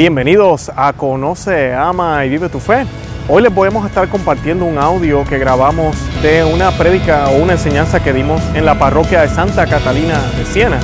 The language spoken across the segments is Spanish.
Bienvenidos a Conoce, Ama y Vive tu Fe. Hoy les podemos estar compartiendo un audio que grabamos de una prédica o una enseñanza que dimos en la parroquia de Santa Catalina de Siena.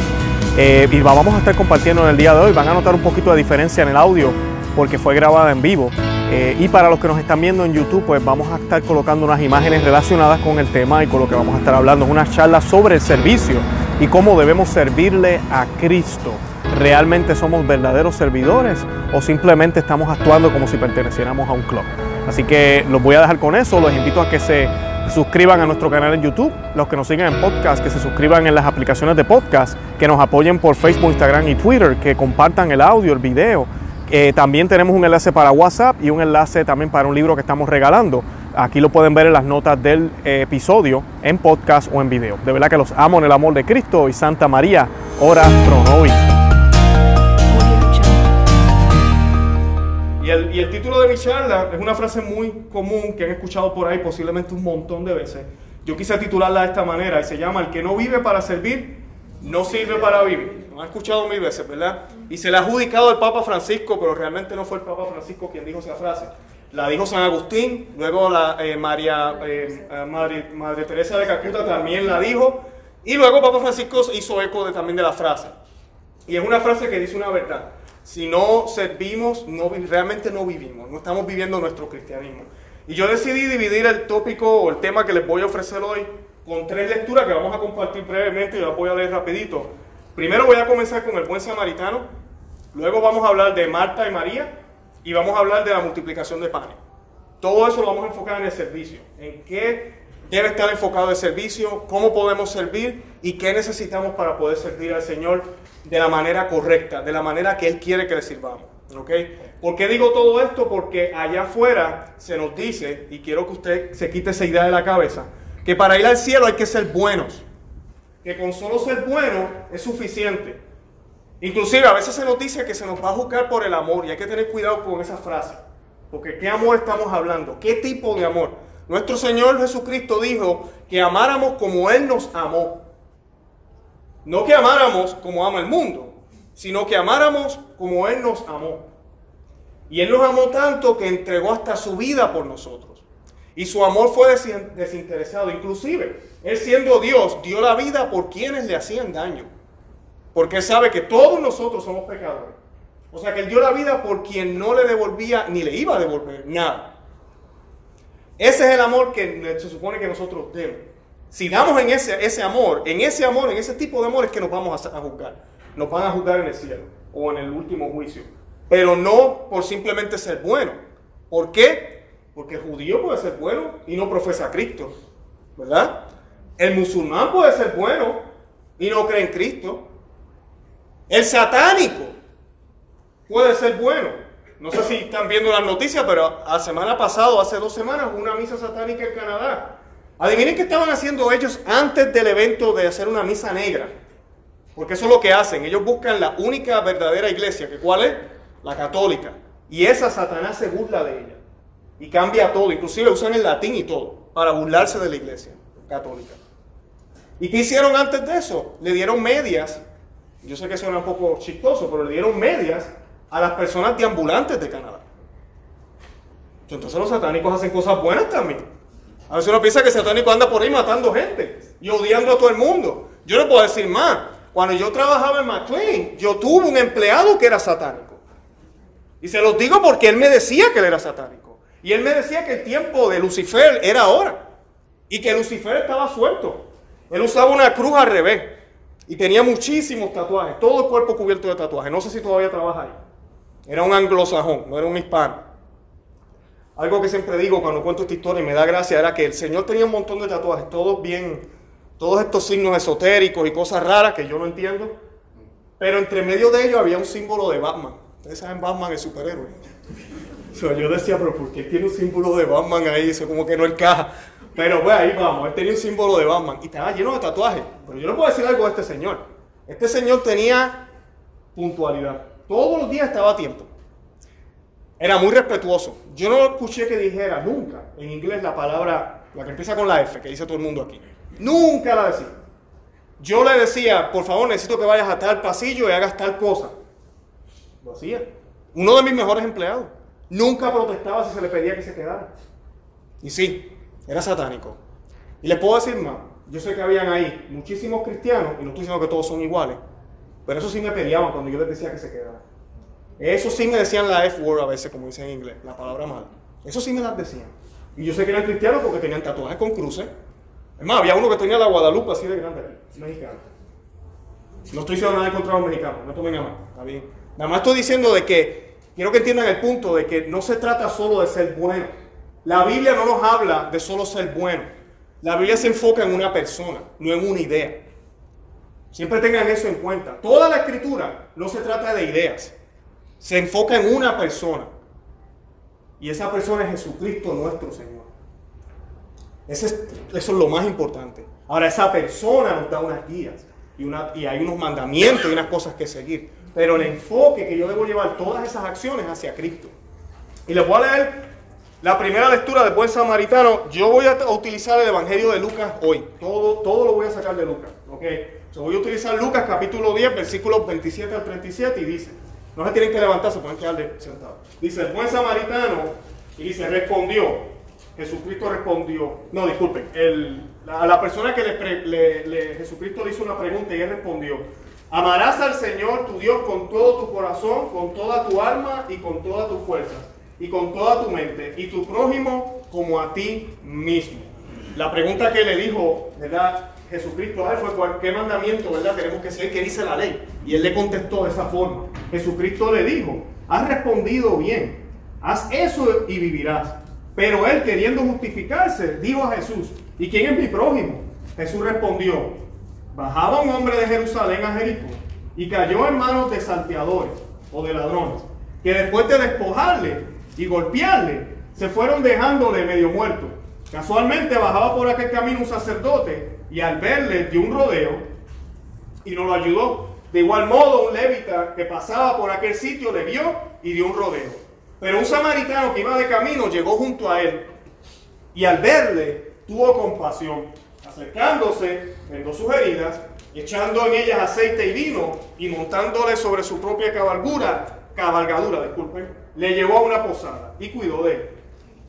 Eh, y vamos a estar compartiendo en el día de hoy. Van a notar un poquito de diferencia en el audio porque fue grabada en vivo. Eh, y para los que nos están viendo en YouTube, pues vamos a estar colocando unas imágenes relacionadas con el tema y con lo que vamos a estar hablando. Es una charla sobre el servicio y cómo debemos servirle a Cristo. ¿Realmente somos verdaderos servidores o simplemente estamos actuando como si perteneciéramos a un club? Así que los voy a dejar con eso. Los invito a que se suscriban a nuestro canal en YouTube, los que nos sigan en podcast, que se suscriban en las aplicaciones de podcast, que nos apoyen por Facebook, Instagram y Twitter, que compartan el audio, el video. Eh, también tenemos un enlace para WhatsApp y un enlace también para un libro que estamos regalando. Aquí lo pueden ver en las notas del eh, episodio, en podcast o en video. De verdad que los amo en el amor de Cristo y Santa María, ora pro nobis. Y el, y el título de mi charla es una frase muy común que han escuchado por ahí posiblemente un montón de veces. Yo quise titularla de esta manera y se llama El que no vive para servir, no sirve para vivir. Lo han escuchado mil veces, ¿verdad? Y se le ha adjudicado al Papa Francisco, pero realmente no fue el Papa Francisco quien dijo esa frase. La dijo San Agustín, luego la eh, María, eh, Madre, Madre Teresa de Calcuta también la dijo, y luego Papa Francisco hizo eco de, también de la frase. Y es una frase que dice una verdad. Si no servimos, no, realmente no vivimos, no estamos viviendo nuestro cristianismo. Y yo decidí dividir el tópico o el tema que les voy a ofrecer hoy con tres lecturas que vamos a compartir brevemente y las voy a leer rapidito. Primero voy a comenzar con el buen samaritano, luego vamos a hablar de Marta y María y vamos a hablar de la multiplicación de panes. Todo eso lo vamos a enfocar en el servicio, en qué debe estar enfocado el servicio, cómo podemos servir y qué necesitamos para poder servir al Señor de la manera correcta, de la manera que Él quiere que le sirvamos. ¿ok? ¿Por qué digo todo esto? Porque allá afuera se nos dice, y quiero que usted se quite esa idea de la cabeza, que para ir al cielo hay que ser buenos, que con solo ser bueno es suficiente. Inclusive a veces se nos dice que se nos va a juzgar por el amor y hay que tener cuidado con esa frase, porque ¿qué amor estamos hablando? ¿Qué tipo de amor? Nuestro Señor Jesucristo dijo que amáramos como Él nos amó. No que amáramos como ama el mundo, sino que amáramos como Él nos amó. Y Él nos amó tanto que entregó hasta su vida por nosotros. Y su amor fue desinteresado. Inclusive, Él siendo Dios, dio la vida por quienes le hacían daño. Porque Él sabe que todos nosotros somos pecadores. O sea que Él dio la vida por quien no le devolvía ni le iba a devolver nada. Ese es el amor que se supone que nosotros demos. Si damos en ese, ese amor, en ese amor, en ese tipo de amor es que nos vamos a, a juzgar. Nos van a juzgar en el cielo o en el último juicio. Pero no por simplemente ser bueno. ¿Por qué? Porque el judío puede ser bueno y no profesa a Cristo. ¿Verdad? El musulmán puede ser bueno y no cree en Cristo. El satánico puede ser bueno. No sé si están viendo las noticias, pero la semana pasada, hace dos semanas, una misa satánica en Canadá. Adivinen qué estaban haciendo ellos antes del evento de hacer una misa negra. Porque eso es lo que hacen. Ellos buscan la única verdadera iglesia, que cuál es? La católica. Y esa Satanás se burla de ella. Y cambia todo. Inclusive usan el latín y todo para burlarse de la iglesia católica. ¿Y qué hicieron antes de eso? Le dieron medias. Yo sé que suena un poco chistoso, pero le dieron medias a las personas deambulantes de Canadá. Entonces los satánicos hacen cosas buenas también. A veces uno piensa que satánico anda por ahí matando gente y odiando a todo el mundo. Yo no puedo decir más. Cuando yo trabajaba en McLean, yo tuve un empleado que era satánico. Y se los digo porque él me decía que él era satánico. Y él me decía que el tiempo de Lucifer era ahora. Y que Lucifer estaba suelto. Él usaba una cruz al revés. Y tenía muchísimos tatuajes. Todo el cuerpo cubierto de tatuajes. No sé si todavía trabaja ahí. Era un anglosajón, no era un hispano. Algo que siempre digo cuando cuento esta historia y me da gracia era que el Señor tenía un montón de tatuajes, todos bien, todos estos signos esotéricos y cosas raras que yo no entiendo. Pero entre medio de ellos había un símbolo de Batman. Ustedes saben Batman, el superhéroe. yo decía, pero ¿por qué tiene un símbolo de Batman ahí? Eso como que no encaja. Pero pues ahí vamos, él tenía un símbolo de Batman y estaba lleno de tatuajes. Pero yo no puedo decir algo de este señor. Este señor tenía puntualidad. Todos los días estaba a tiempo. Era muy respetuoso. Yo no escuché que dijera nunca en inglés la palabra, la que empieza con la F, que dice todo el mundo aquí. Nunca la decía. Yo le decía, por favor, necesito que vayas a tal pasillo y hagas tal cosa. Lo hacía. Uno de mis mejores empleados. Nunca protestaba si se le pedía que se quedara. Y sí, era satánico. Y les puedo decir más. Yo sé que habían ahí muchísimos cristianos, y no estoy diciendo que todos son iguales, pero eso sí me peleaban cuando yo les decía que se quedara. Eso sí me decían la F-word a veces, como dicen en inglés, la palabra mala. Eso sí me las decían. Y yo sé que eran cristianos porque tenían tatuajes con cruces. Es más, había uno que tenía la Guadalupe así de grande aquí, mexicano. No estoy diciendo nada contra los mexicanos, no tomen a mal, está bien. Nada más estoy diciendo de que, quiero que entiendan el punto de que no se trata solo de ser bueno. La Biblia no nos habla de solo ser bueno. La Biblia se enfoca en una persona, no en una idea. Siempre tengan eso en cuenta. Toda la escritura no se trata de ideas, se enfoca en una persona. Y esa persona es Jesucristo nuestro Señor. eso es lo más importante. Ahora, esa persona nos da unas guías y, y hay unos mandamientos y unas cosas que seguir. Pero el enfoque que yo debo llevar todas esas acciones hacia Cristo. Y les voy a leer la primera lectura del buen samaritano. Yo voy a utilizar el Evangelio de Lucas hoy. Todo, todo lo voy a sacar de Lucas. ¿okay? Voy a utilizar Lucas capítulo 10, versículos 27 al 37 y dice, no se tienen que levantar, se pueden quedar sentados. Dice, el buen samaritano, y dice, respondió, Jesucristo respondió, no, disculpen, a la persona que le, Jesucristo le hizo una pregunta y él respondió, amarás al Señor tu Dios con todo tu corazón, con toda tu alma y con toda tu fuerza y con toda tu mente y tu prójimo como a ti mismo. La pregunta que le dijo, ¿verdad? Jesucristo a él fue qué mandamiento, ¿verdad? Tenemos que seguir, ¿qué dice la ley? Y él le contestó de esa forma. Jesucristo le dijo, has respondido bien, haz eso y vivirás. Pero él, queriendo justificarse, dijo a Jesús, ¿y quién es mi prójimo? Jesús respondió, bajaba un hombre de Jerusalén a Jericó y cayó en manos de salteadores o de ladrones, que después de despojarle y golpearle, se fueron dejándole medio muerto. Casualmente bajaba por aquel camino un sacerdote y al verle dio un rodeo y no lo ayudó. De igual modo, un levita que pasaba por aquel sitio le vio y dio un rodeo. Pero un samaritano que iba de camino llegó junto a él y al verle tuvo compasión. Acercándose, vendó sus heridas, echando en ellas aceite y vino y montándole sobre su propia cabalgura, cabalgadura, disculpen, le llevó a una posada y cuidó de él.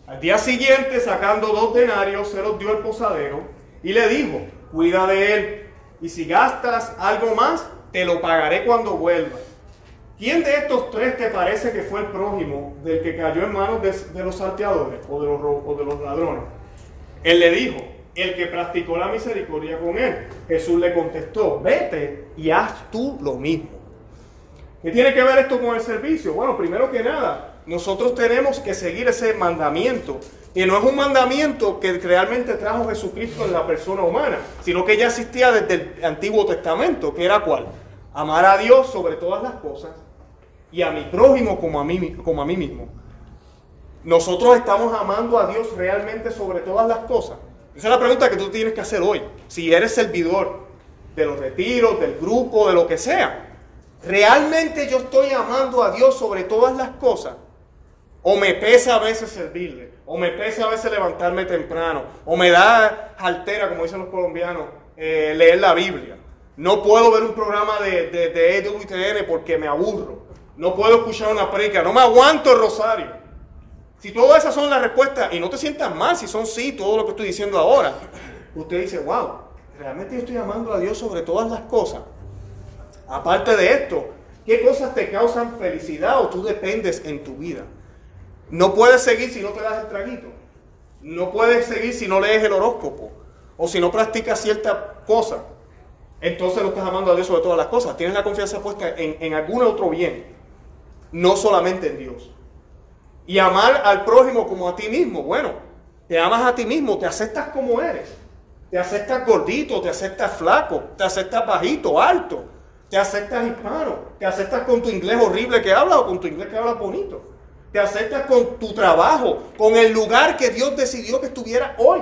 Al día siguiente, sacando dos denarios, se los dio al posadero y le dijo, cuida de él, y si gastas algo más, te lo pagaré cuando vuelva. ¿Quién de estos tres te parece que fue el prójimo del que cayó en manos de, los salteadores o de los, o de los ladrones? Él le dijo, el que practicó la misericordia con él. Jesús le contestó, vete y haz tú lo mismo. ¿Qué tiene que ver esto con el servicio? Bueno, primero que nada, nosotros tenemos que seguir ese mandamiento y no es un mandamiento que realmente trajo Jesucristo en la persona humana, sino que ya existía desde el Antiguo Testamento, que era cuál? Amar a Dios sobre todas las cosas y a mi prójimo como a mí, como a mí mismo. Nosotros estamos amando a Dios realmente sobre todas las cosas. Esa es la pregunta que tú tienes que hacer hoy. Si eres servidor de los retiros, del grupo, de lo que sea. ¿Realmente yo estoy amando a Dios sobre todas las cosas? ¿O me pesa a veces servirle? o me pesa a veces levantarme temprano, o me da altera, como dicen los colombianos, eh, leer la Biblia. No puedo ver un programa de, de, de EWTN porque me aburro. No puedo escuchar una predica. No me aguanto el rosario. Si todas esas son las respuestas, y no te sientas mal si son sí, todo lo que estoy diciendo ahora, usted dice, wow, realmente yo estoy amando a Dios sobre todas las cosas. Aparte de esto, ¿qué cosas te causan felicidad o tú dependes en tu vida? No puedes seguir si no te das el traguito. No puedes seguir si no lees el horóscopo. O si no practicas cierta cosa. Entonces no estás amando a Dios sobre todas las cosas. Tienes la confianza puesta en, en algún otro bien. No solamente en Dios. Y amar al prójimo como a ti mismo. Bueno, te amas a ti mismo, te aceptas como eres. Te aceptas gordito, te aceptas flaco, te aceptas bajito, alto. Te aceptas hispano, te aceptas con tu inglés horrible que habla o con tu inglés que habla bonito te aceptas con tu trabajo, con el lugar que Dios decidió que estuviera hoy.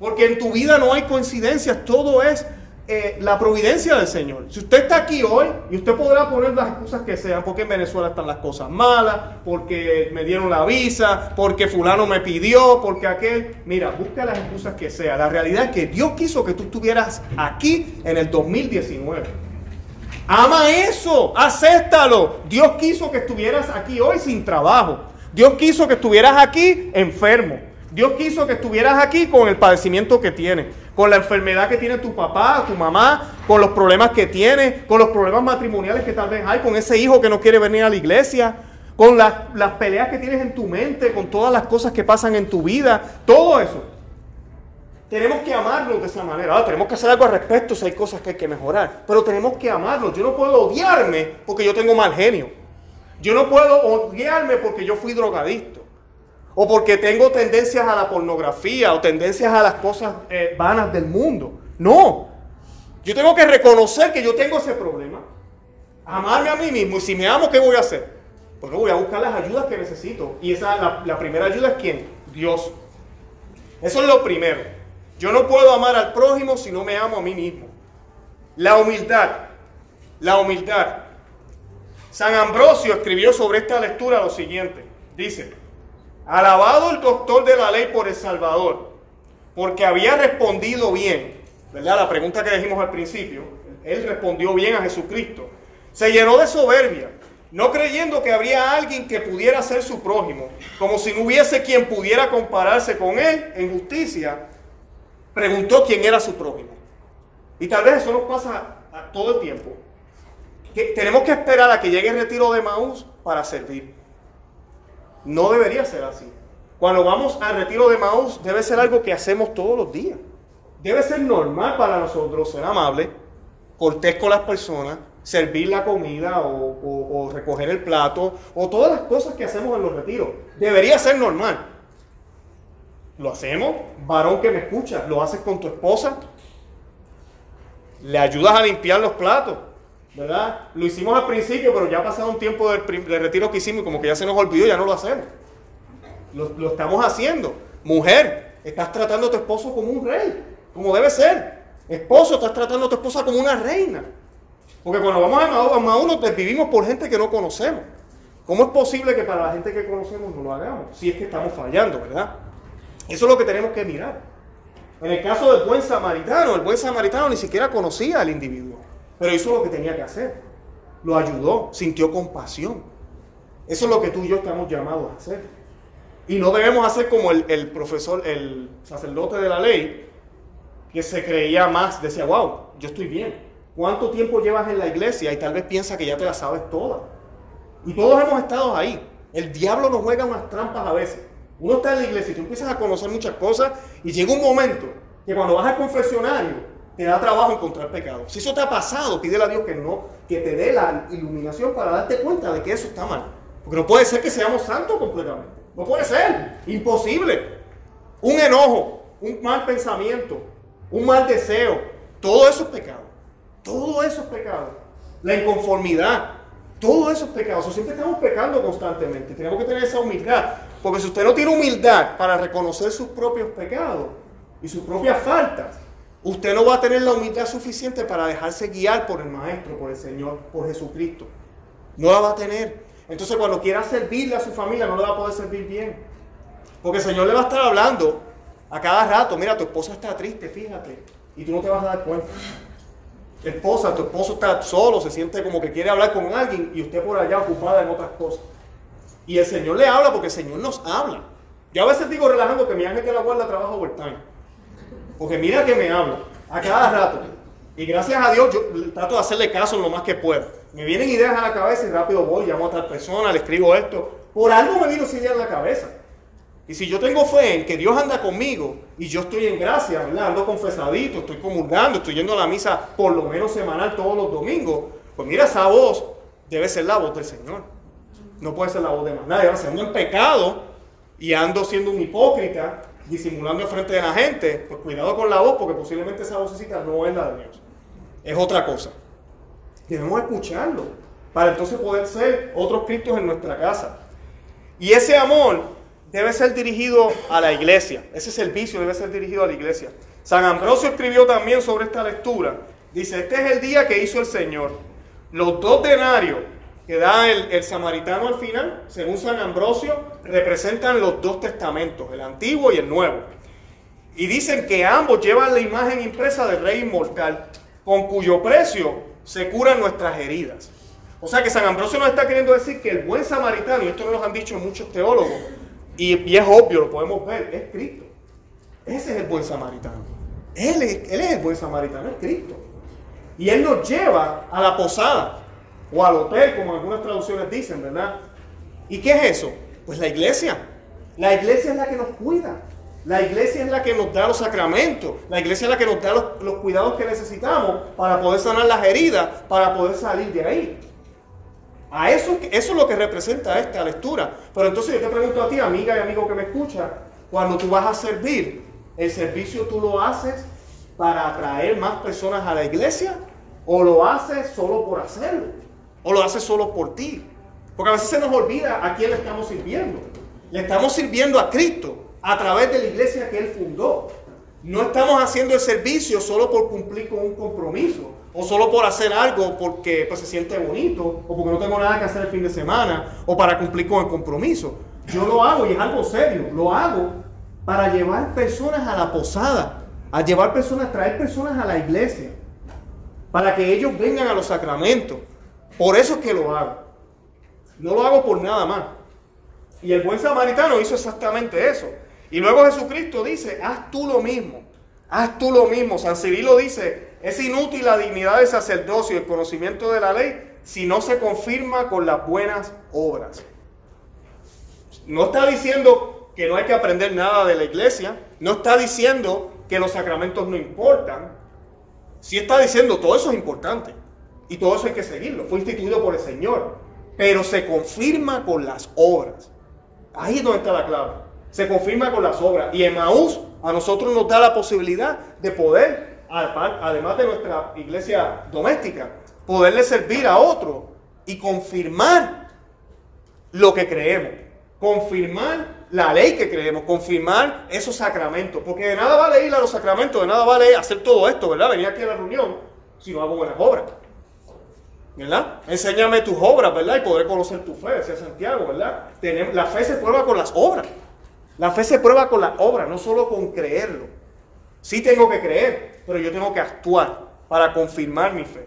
Porque en tu vida no hay coincidencias, todo es eh, la providencia del Señor. Si usted está aquí hoy, y usted podrá poner las excusas que sean, porque en Venezuela están las cosas malas, porque me dieron la visa, porque fulano me pidió, porque aquel, mira, busca las excusas que sean. La realidad es que Dios quiso que tú estuvieras aquí en el 2019. Ama eso, acéptalo. Dios quiso que estuvieras aquí hoy sin trabajo. Dios quiso que estuvieras aquí enfermo. Dios quiso que estuvieras aquí con el padecimiento que tienes, con la enfermedad que tiene tu papá, tu mamá, con los problemas que tienes, con los problemas matrimoniales que tal vez hay, con ese hijo que no quiere venir a la iglesia, con las, las peleas que tienes en tu mente, con todas las cosas que pasan en tu vida, todo eso. Tenemos que amarlos de esa manera. Ahora, tenemos que hacer algo al respecto si hay cosas que hay que mejorar. Pero tenemos que amarlos. Yo no puedo odiarme porque yo tengo mal genio. Yo no puedo odiarme porque yo fui drogadicto. O porque tengo tendencias a la pornografía o tendencias a las cosas eh, vanas del mundo. No. Yo tengo que reconocer que yo tengo ese problema. Amarme a mí mismo. Y si me amo, ¿qué voy a hacer? Pues voy a buscar las ayudas que necesito. Y esa, la primera ayuda es quién? Dios. Eso es lo primero. Yo no puedo amar al prójimo si no me amo a mí mismo. La humildad. La humildad. San Ambrosio escribió sobre esta lectura lo siguiente. Dice, alabado el doctor de la ley por el Salvador, porque había respondido bien, ¿verdad? La pregunta que dijimos al principio, él respondió bien a Jesucristo. Se llenó de soberbia, no creyendo que habría alguien que pudiera ser su prójimo, como si no hubiese quien pudiera compararse con él en justicia preguntó quién era su prójimo. Y tal vez eso nos pasa todo el tiempo. Que tenemos que esperar a que llegue el retiro de Maús para servir. No debería ser así. Cuando vamos al retiro de Maús debe ser algo que hacemos todos los días. Debe ser normal para nosotros ser amable, cortés con las personas, servir la comida o recoger el plato o todas las cosas que hacemos en los retiros. Debería ser normal. Lo hacemos, varón que me escucha, lo haces con tu esposa, le ayudas a limpiar los platos, ¿verdad? Lo hicimos al principio, pero ya ha pasado un tiempo del, retiro que hicimos y como que ya se nos olvidó, ya no lo hacemos. Lo, estamos haciendo. Mujer, estás tratando a tu esposo como un rey, como debe ser. Esposo, estás tratando a tu esposa como una reina. Porque cuando vamos a Maú nos desvivimos por gente que no conocemos. ¿Cómo es posible que para la gente que conocemos no lo hagamos? Si es que estamos fallando, ¿verdad? Eso es lo que tenemos que mirar. En el caso del buen samaritano, el buen samaritano ni siquiera conocía al individuo, pero hizo lo que tenía que hacer. Lo ayudó, sintió compasión. Eso es lo que tú y yo estamos llamados a hacer. Y no debemos hacer como el, profesor, el sacerdote de la ley, que se creía más, decía, wow, yo estoy bien. ¿Cuánto tiempo llevas en la iglesia? Y tal vez piensa que ya te la sabes toda. Y todos hemos estado ahí. El diablo nos juega unas trampas a veces. Uno está en la iglesia y tú empiezas a conocer muchas cosas y llega un momento que cuando vas al confesionario te da trabajo encontrar pecado. Si eso te ha pasado, pídele a Dios que no, que te dé la iluminación para darte cuenta de que eso está mal. Porque no puede ser que seamos santos completamente. No puede ser. Imposible. Un enojo, un mal pensamiento, un mal deseo, todo eso es pecado. Todo eso es pecado. La inconformidad, todo eso es pecado. O siempre estamos pecando constantemente. Tenemos que tener esa humildad. Porque si usted no tiene humildad para reconocer sus propios pecados y sus propias faltas, usted no va a tener la humildad suficiente para dejarse guiar por el Maestro, por el Señor, por Jesucristo. No la va a tener. Entonces cuando quiera servirle a su familia no le va a poder servir bien. Porque el Señor le va a estar hablando a cada rato, mira, tu esposa está triste, fíjate, y tú no te vas a dar cuenta. Esposa, tu esposo está solo, se siente como que quiere hablar con alguien y usted por allá ocupada en otras cosas. Y el Señor le habla porque el Señor nos habla. Yo a veces digo relajando que mi ángel que la guarda trabaja overtime. Porque mira que me habla a cada rato. Y gracias a Dios yo trato de hacerle caso lo más que puedo. Me vienen ideas a la cabeza y rápido voy, llamo a otra persona, le escribo esto. Por algo me vino esa idea en la cabeza. Y si yo tengo fe en que Dios anda conmigo y yo estoy en gracia, ¿verdad? ando confesadito, estoy comulgando, estoy yendo a la misa por lo menos semanal todos los domingos, pues mira, esa voz debe ser la voz del Señor no puede ser la voz de más nadie. Ahora, si ando en pecado y ando siendo un hipócrita, disimulando frente de la gente, pues cuidado con la voz, porque posiblemente esa vocecita no es la de Dios. Es otra cosa. Debemos escucharlo para entonces poder ser otros Cristos en nuestra casa. Y ese amor debe ser dirigido a la iglesia. Ese servicio debe ser dirigido a la iglesia. San Ambrosio escribió también sobre esta lectura. Dice, este es el día que hizo el Señor. Los dos denarios que da el, samaritano al final, según San Ambrosio, representan los dos testamentos, el antiguo y el nuevo. Y dicen que ambos llevan la imagen impresa del rey inmortal, con cuyo precio se curan nuestras heridas. O sea que San Ambrosio nos está queriendo decir que el buen samaritano, y esto nos han dicho muchos teólogos, y, es obvio, lo podemos ver, es Cristo. Ese es el buen samaritano. Él es el buen samaritano, es Cristo. Y Él nos lleva a la posada o al hotel, como algunas traducciones dicen, ¿verdad? ¿Y qué es eso? Pues la iglesia. La iglesia es la que nos cuida. La iglesia es la que nos da los sacramentos. La iglesia es la que nos da los, cuidados que necesitamos para poder sanar las heridas, para poder salir de ahí. A eso, eso es lo que representa esta lectura. Pero entonces yo te pregunto a ti, amiga y amigo que me escucha, cuando tú vas a servir, ¿el servicio tú lo haces para atraer más personas a la iglesia? ¿O lo haces solo por hacerlo? ¿O lo haces solo por ti? Porque a veces se nos olvida a quién le estamos sirviendo. Le estamos sirviendo a Cristo a través de la iglesia que Él fundó. No estamos haciendo el servicio solo por cumplir con un compromiso o solo por hacer algo porque pues, se siente bonito o porque no tengo nada que hacer el fin de semana o para cumplir con el compromiso. Yo lo hago y es algo serio. Lo hago para llevar personas a la posada, a llevar personas, traer personas a la iglesia, para que ellos vengan a los sacramentos. Por eso es que lo hago. No lo hago por nada más. Y el buen samaritano hizo exactamente eso. Y luego Jesucristo dice, haz tú lo mismo. Haz tú lo mismo. San Cirilo dice, es inútil la dignidad del sacerdocio y el conocimiento de la ley si no se confirma con las buenas obras. No está diciendo que no hay que aprender nada de la iglesia. No está diciendo que los sacramentos no importan. Sí está diciendo todo eso es importante. Y todo eso hay que seguirlo. Fue instituido por el Señor. Pero se confirma con las obras. Ahí es donde está la clave. Se confirma con las obras. Y Emaús a nosotros nos da la posibilidad de poder, además de nuestra iglesia doméstica, poderle servir a otro y confirmar lo que creemos. Confirmar la ley que creemos, confirmar esos sacramentos. Porque de nada vale ir a los sacramentos, de nada vale hacer todo esto, ¿verdad? Venir aquí a la reunión si no hago buenas obras. ¿Verdad? Enséñame tus obras, ¿verdad? Y podré conocer tu fe, decía Santiago, ¿verdad? la fe se prueba con las obras. La fe se prueba con las obras, no solo con creerlo. Sí tengo que creer, pero yo tengo que actuar para confirmar mi fe.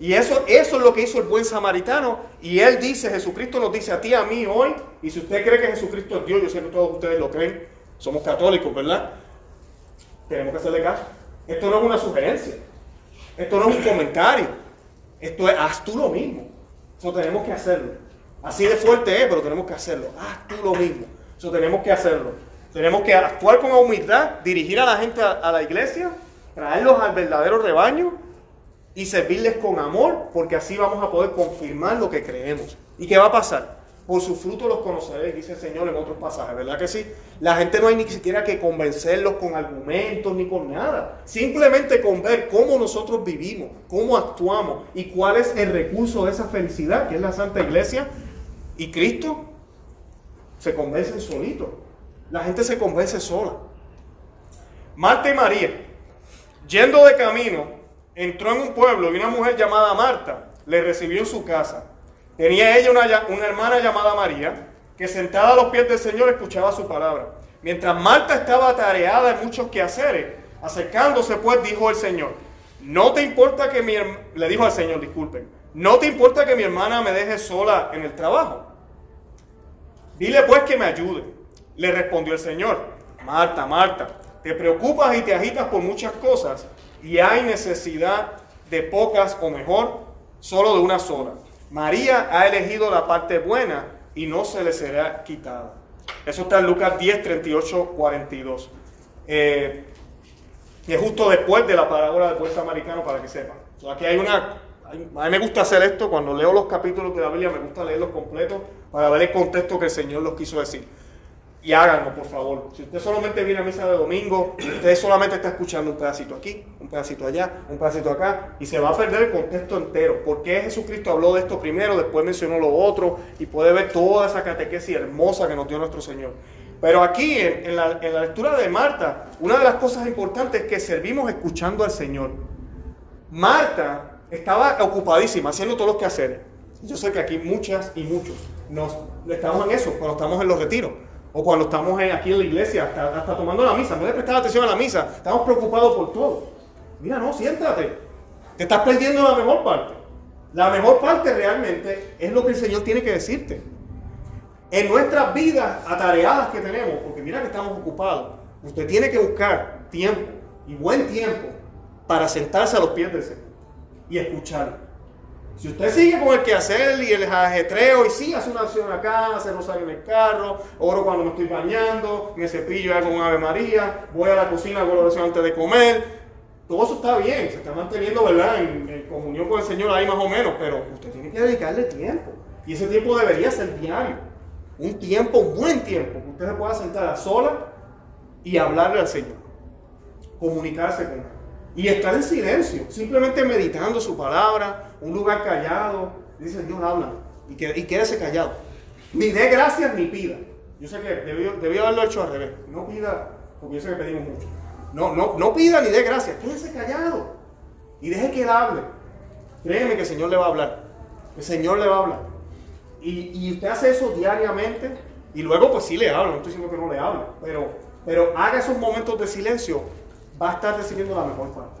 Y eso, eso es lo que hizo el buen samaritano. Y él dice, Jesucristo nos dice a ti, a mí hoy, y si usted cree que Jesucristo es Dios, yo sé que todos ustedes lo creen, somos católicos, ¿verdad? Tenemos que hacerle caso. Esto no es una sugerencia, esto no es un comentario. Esto es, haz tú lo mismo. Eso tenemos que hacerlo. Así de fuerte es, pero tenemos que hacerlo. Haz tú lo mismo. Eso tenemos que hacerlo. Tenemos que actuar con humildad, dirigir a la gente a, la iglesia, traerlos al verdadero rebaño y servirles con amor, porque así vamos a poder confirmar lo que creemos. ¿Y qué va a pasar? Por su fruto los conoceréis, dice el Señor en otros pasajes, ¿verdad que sí? La gente no hay ni siquiera que convencerlos con argumentos ni con nada. Simplemente con ver cómo nosotros vivimos, cómo actuamos y cuál es el recurso de esa felicidad, que es la Santa Iglesia y Cristo, se convencen solitos. La gente se convence sola. Marta y María, yendo de camino, entró en un pueblo y una mujer llamada Marta le recibió en su casa. Tenía ella una, hermana llamada María, que sentada a los pies del Señor escuchaba su palabra. Mientras Marta estaba atareada en muchos quehaceres, acercándose pues dijo el Señor, no te importa que mi le dijo al Señor, disculpen, no te importa que mi hermana me deje sola en el trabajo. Dile pues que me ayude. Le respondió el Señor, Marta, Marta, te preocupas y te agitas por muchas cosas y hay necesidad de pocas o mejor, solo de una sola. María ha elegido la parte buena y no se le será quitada. Eso está en Lucas 10, 38, 42. y es justo después de la parábola del buen samaritano para que sepan. aquí hay una... A mí me gusta hacer esto, cuando leo los capítulos de la Biblia me gusta leerlos completos para ver el contexto que el Señor los quiso decir y háganlo, por favor. Si usted solamente viene a misa de domingo, usted solamente está escuchando un pedacito aquí, un pedacito allá, un pedacito acá, y se va a perder el contexto entero. ¿Por qué Jesucristo habló de esto primero, después mencionó lo otro, y puede ver toda esa catequesis hermosa que nos dio nuestro Señor? Pero aquí, en, la, en la lectura de Marta, una de las cosas importantes es que servimos escuchando al Señor. Marta estaba ocupadísima haciendo todos los quehaceres. Yo sé que aquí muchas y muchos nos estamos en eso cuando estamos en los retiros o cuando estamos aquí en la iglesia, tomando la misa, no le prestar atención a la misa, estamos preocupados por todo. Mira, no, siéntate. Te estás perdiendo la mejor parte. La mejor parte realmente es lo que el Señor tiene que decirte. En nuestras vidas atareadas que tenemos, porque mira que estamos ocupados, usted tiene que buscar tiempo y buen tiempo para sentarse a los pies del Señor y escucharlo. Si usted sigue con el quehacer y el ajetreo y sí hace una acción acá, hace rosario en el carro, oro cuando me estoy bañando, me cepillo hago un Ave María, voy a la cocina, hago la oración antes de comer, todo eso está bien, se está manteniendo, ¿verdad?, en, comunión con el Señor ahí más o menos, pero usted tiene que dedicarle tiempo. Y ese tiempo debería ser diario. Un tiempo, un buen tiempo, que usted se pueda sentar a sola y hablarle al Señor. Comunicarse con Él. Y estar en silencio, simplemente meditando su palabra, un lugar callado. Dice Dios habla y, que, y quédese callado. Ni dé gracias ni pida. Yo sé que debió, haberlo hecho al revés. No pida, porque yo sé que pedimos mucho. No, no, no pida ni dé gracias, quédese callado y deje que él hable. Créeme que el Señor le va a hablar. El Señor le va a hablar. Y, y usted hace eso diariamente y luego pues sí le habla, no estoy diciendo que no le habla, pero, pero haga esos momentos de silencio, va a estar recibiendo la mejor parte,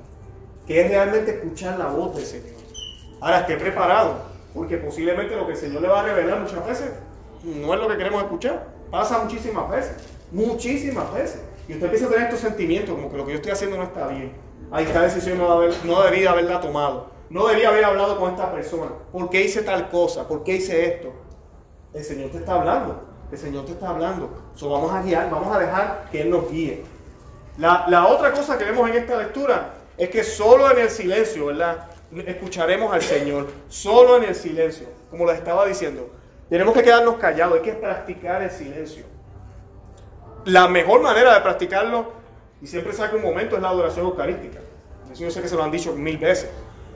que es realmente escuchar la voz del Señor. Ahora esté preparado, porque posiblemente lo que el Señor le va a revelar muchas veces no es lo que queremos escuchar. Pasa muchísimas veces, muchísimas veces. Y usted empieza a tener estos sentimientos, como que lo que yo estoy haciendo no está bien. Ahí esta decisión no, no debería haberla tomado. No debería haber hablado con esta persona. ¿Por qué hice tal cosa? ¿Por qué hice esto? El Señor te está hablando. El Señor te está hablando. So, vamos a guiar, vamos a dejar que Él nos guíe. La, otra cosa que vemos en esta lectura es que solo en el silencio, ¿verdad? Escucharemos al Señor. Solo en el silencio. Como les estaba diciendo. Tenemos que quedarnos callados. Hay que practicar el silencio. La mejor manera de practicarlo, y siempre saca un momento, es la adoración eucarística. Eso yo sé que se lo han dicho mil veces.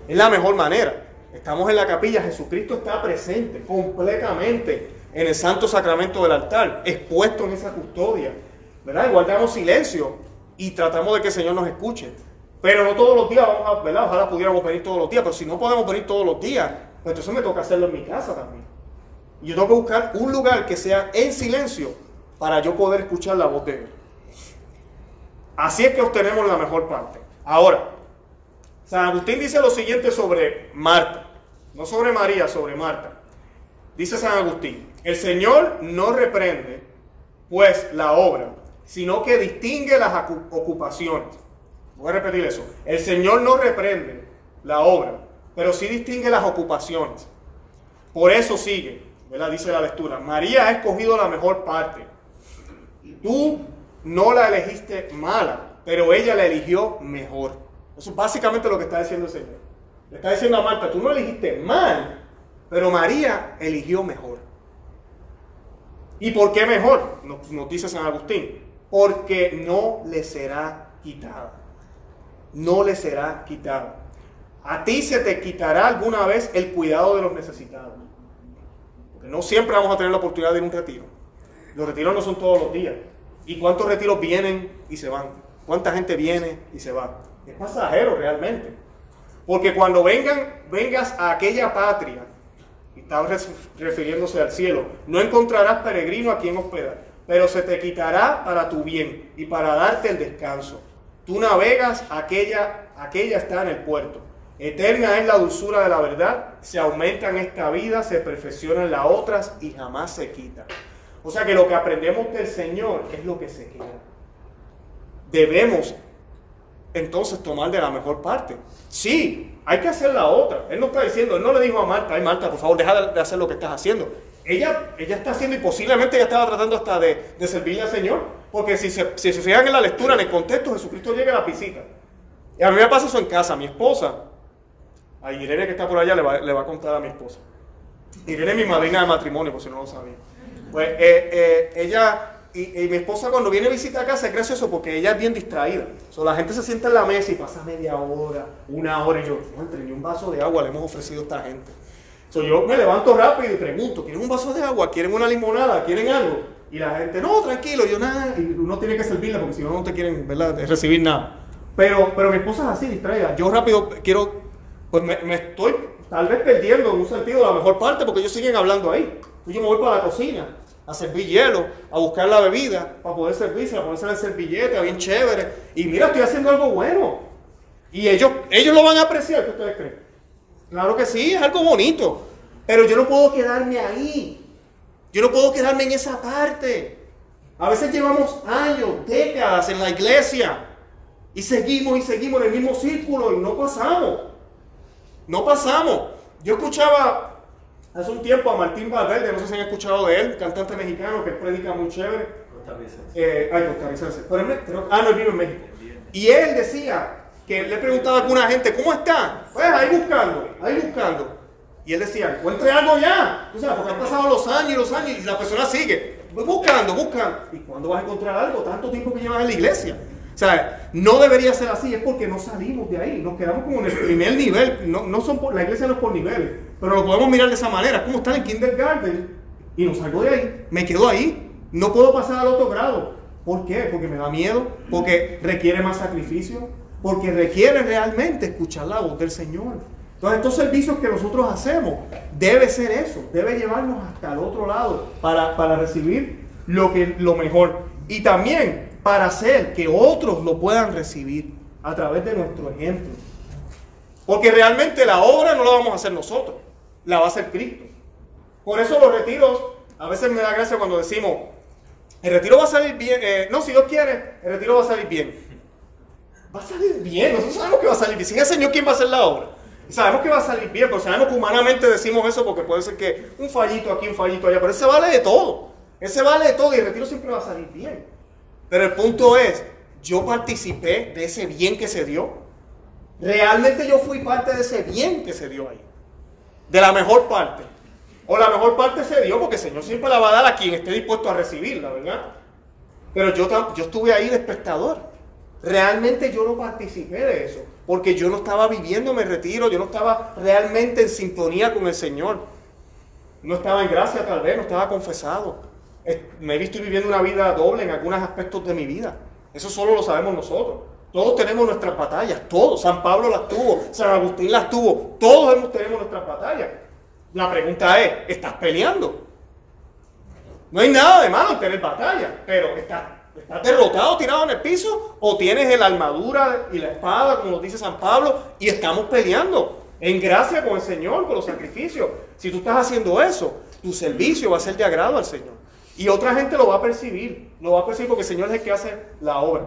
Es la mejor manera. Estamos en la capilla, Jesucristo está presente completamente en el santo sacramento del altar, expuesto en esa custodia. ¿Verdad? guardamos silencio y tratamos de que el Señor nos escuche. Pero no todos los días vamos a, ¿verdad? Ojalá pudiéramos venir todos los días, pero si no podemos venir todos los días, pues entonces me toca hacerlo en mi casa también. Yo tengo que buscar un lugar que sea en silencio para yo poder escuchar la voz de Él. Así es que obtenemos la mejor parte. Ahora, San Agustín dice lo siguiente sobre Marta, no sobre María, sobre Marta. Dice San Agustín, el Señor no reprende pues la obra, sino que distingue las ocupaciones. Voy a repetir eso. El Señor no reprende la obra, pero sí distingue las ocupaciones. Por eso sigue, ¿verdad? Dice la lectura, María ha escogido la mejor parte Tú no la elegiste mala, pero ella la eligió mejor. Eso es básicamente lo que está diciendo el Señor. Le está diciendo a Marta, tú no elegiste mal, pero María eligió mejor. ¿Y por qué mejor? Nos, dice San Agustín. Porque no le será quitada. No le será quitada. A ti se te quitará alguna vez el cuidado de los necesitados. Porque no siempre vamos a tener la oportunidad de ir un retiro. Los retiros no son todos los días. ¿Y cuántos retiros vienen y se van? ¿Cuánta gente viene y se va? Es pasajero realmente. Porque cuando vengan, vengas a aquella patria, y estaba refiriéndose al cielo, no encontrarás peregrino a quien hospedar, pero se te quitará para tu bien y para darte el descanso. Tú navegas, aquella, aquella está en el puerto. Eterna es la dulzura de la verdad, se aumenta en esta vida, se perfecciona en las otras y jamás se quita. O sea que lo que aprendemos del Señor es lo que se queda. Debemos entonces tomar de la mejor parte. Sí, hay que hacer la otra. Él no está diciendo, él no le dijo a Marta, ay Marta, por favor, deja de hacer lo que estás haciendo. Ella, ella está haciendo y posiblemente ella estaba tratando hasta de, de servirle al Señor. Porque si se, si se fijan en la lectura, en el contexto, Jesucristo llega a la visita. Y a mí me pasa eso en casa. Mi esposa, a Irene que está por allá, le va, le va a contar a mi esposa. Irene es mi madrina de matrimonio, por si no lo sabía. Pues eh, eh, ella y, mi esposa cuando viene a visitar a casa es gracioso porque ella es bien distraída. So, la gente se sienta en la mesa y pasa media hora, una hora y yo, entre ni un vaso de agua le hemos ofrecido a esta gente. So, yo me levanto rápido y pregunto, ¿quieren un vaso de agua? ¿Quieren una limonada? ¿Quieren algo? Y la gente, no, tranquilo, yo nada, y uno tiene que servirla porque si no, no te quieren ¿verdad? recibir nada. Pero, pero mi esposa es así, distraída. Yo rápido quiero, pues me, me estoy tal vez perdiendo en un sentido la mejor parte porque ellos siguen hablando ahí. Yo me voy para la cocina a servir hielo, a buscar la bebida para poder servirse, a ponerse el servilleta bien chévere. Y mira, estoy haciendo algo bueno. Y ellos, ellos lo van a apreciar, ¿qué ustedes creen? Claro que sí, es algo bonito. Pero yo no puedo quedarme ahí. Yo no puedo quedarme en esa parte. A veces llevamos años, décadas en la iglesia y seguimos y seguimos en el mismo círculo y no pasamos. No pasamos. Yo escuchaba hace un tiempo a Martín Valverde, no sé si han escuchado de él, cantante mexicano que predica muy chévere. Eh, ay, costarricense. Pero él, ah, no, él vive en México. Y él decía que le preguntaba a alguna gente, ¿cómo está? Pues ahí buscando, ahí buscando. Y él decía, encuentre algo ya. Tú sabes, porque han pasado los años y los años y la persona sigue buscando, buscando. ¿Y cuándo vas a encontrar algo? Tanto tiempo que llevas en la iglesia. O sea, no debería ser así, es porque no salimos de ahí, nos quedamos como en el primer nivel. No, no son la iglesia no es por niveles, pero lo podemos mirar de esa manera. como estar en kindergarten y no salgo de ahí, me quedo ahí. No puedo pasar al otro grado. ¿Por qué? Porque me da miedo, porque requiere más sacrificio, porque requiere realmente escuchar la voz del Señor. Entonces, estos servicios que nosotros hacemos debe ser eso, debe llevarnos hasta el otro lado para, recibir lo, que, lo mejor. Y también para hacer que otros lo puedan recibir a través de nuestro ejemplo. Porque realmente la obra no la vamos a hacer nosotros, la va a hacer Cristo. Por eso los retiros, a veces me da gracia cuando decimos, el retiro va a salir bien, eh, no, si Dios quiere, el retiro va a salir bien. Va a salir bien, nosotros sabemos que va a salir bien. Sin el Señor, ¿quién va a hacer la obra? sabemos que va a salir bien, pero sabemos que humanamente decimos eso porque puede ser que un fallito aquí, un fallito allá, pero ese vale de todo. Ese vale de todo y el retiro siempre va a salir bien. Pero el punto es, yo participé de ese bien que se dio. Realmente yo fui parte de ese bien que se dio ahí. De la mejor parte. O la mejor parte se dio porque el Señor siempre la va a dar a quien esté dispuesto a recibirla, ¿verdad? Pero yo, yo estuve ahí de espectador. Realmente yo no participé de eso porque yo no estaba viviendo me retiro, yo no estaba realmente en sintonía con el Señor. No estaba en gracia tal vez, no estaba confesado. Me he visto viviendo una vida doble en algunos aspectos de mi vida. Eso solo lo sabemos nosotros. Todos tenemos nuestras batallas, todos. San Pablo las tuvo, San Agustín las tuvo, todos tenemos nuestras batallas. La pregunta es, ¿estás peleando? No hay nada de malo en tener batallas, pero ¿estás ¿Estás derrotado, tirado en el piso? ¿O tienes la armadura y la espada, como dice San Pablo, y estamos peleando en gracia con el Señor, con los sacrificios? Si tú estás haciendo eso, tu servicio va a ser de agrado al Señor. Y otra gente lo va a percibir, lo va a percibir porque el Señor es el que hace la obra.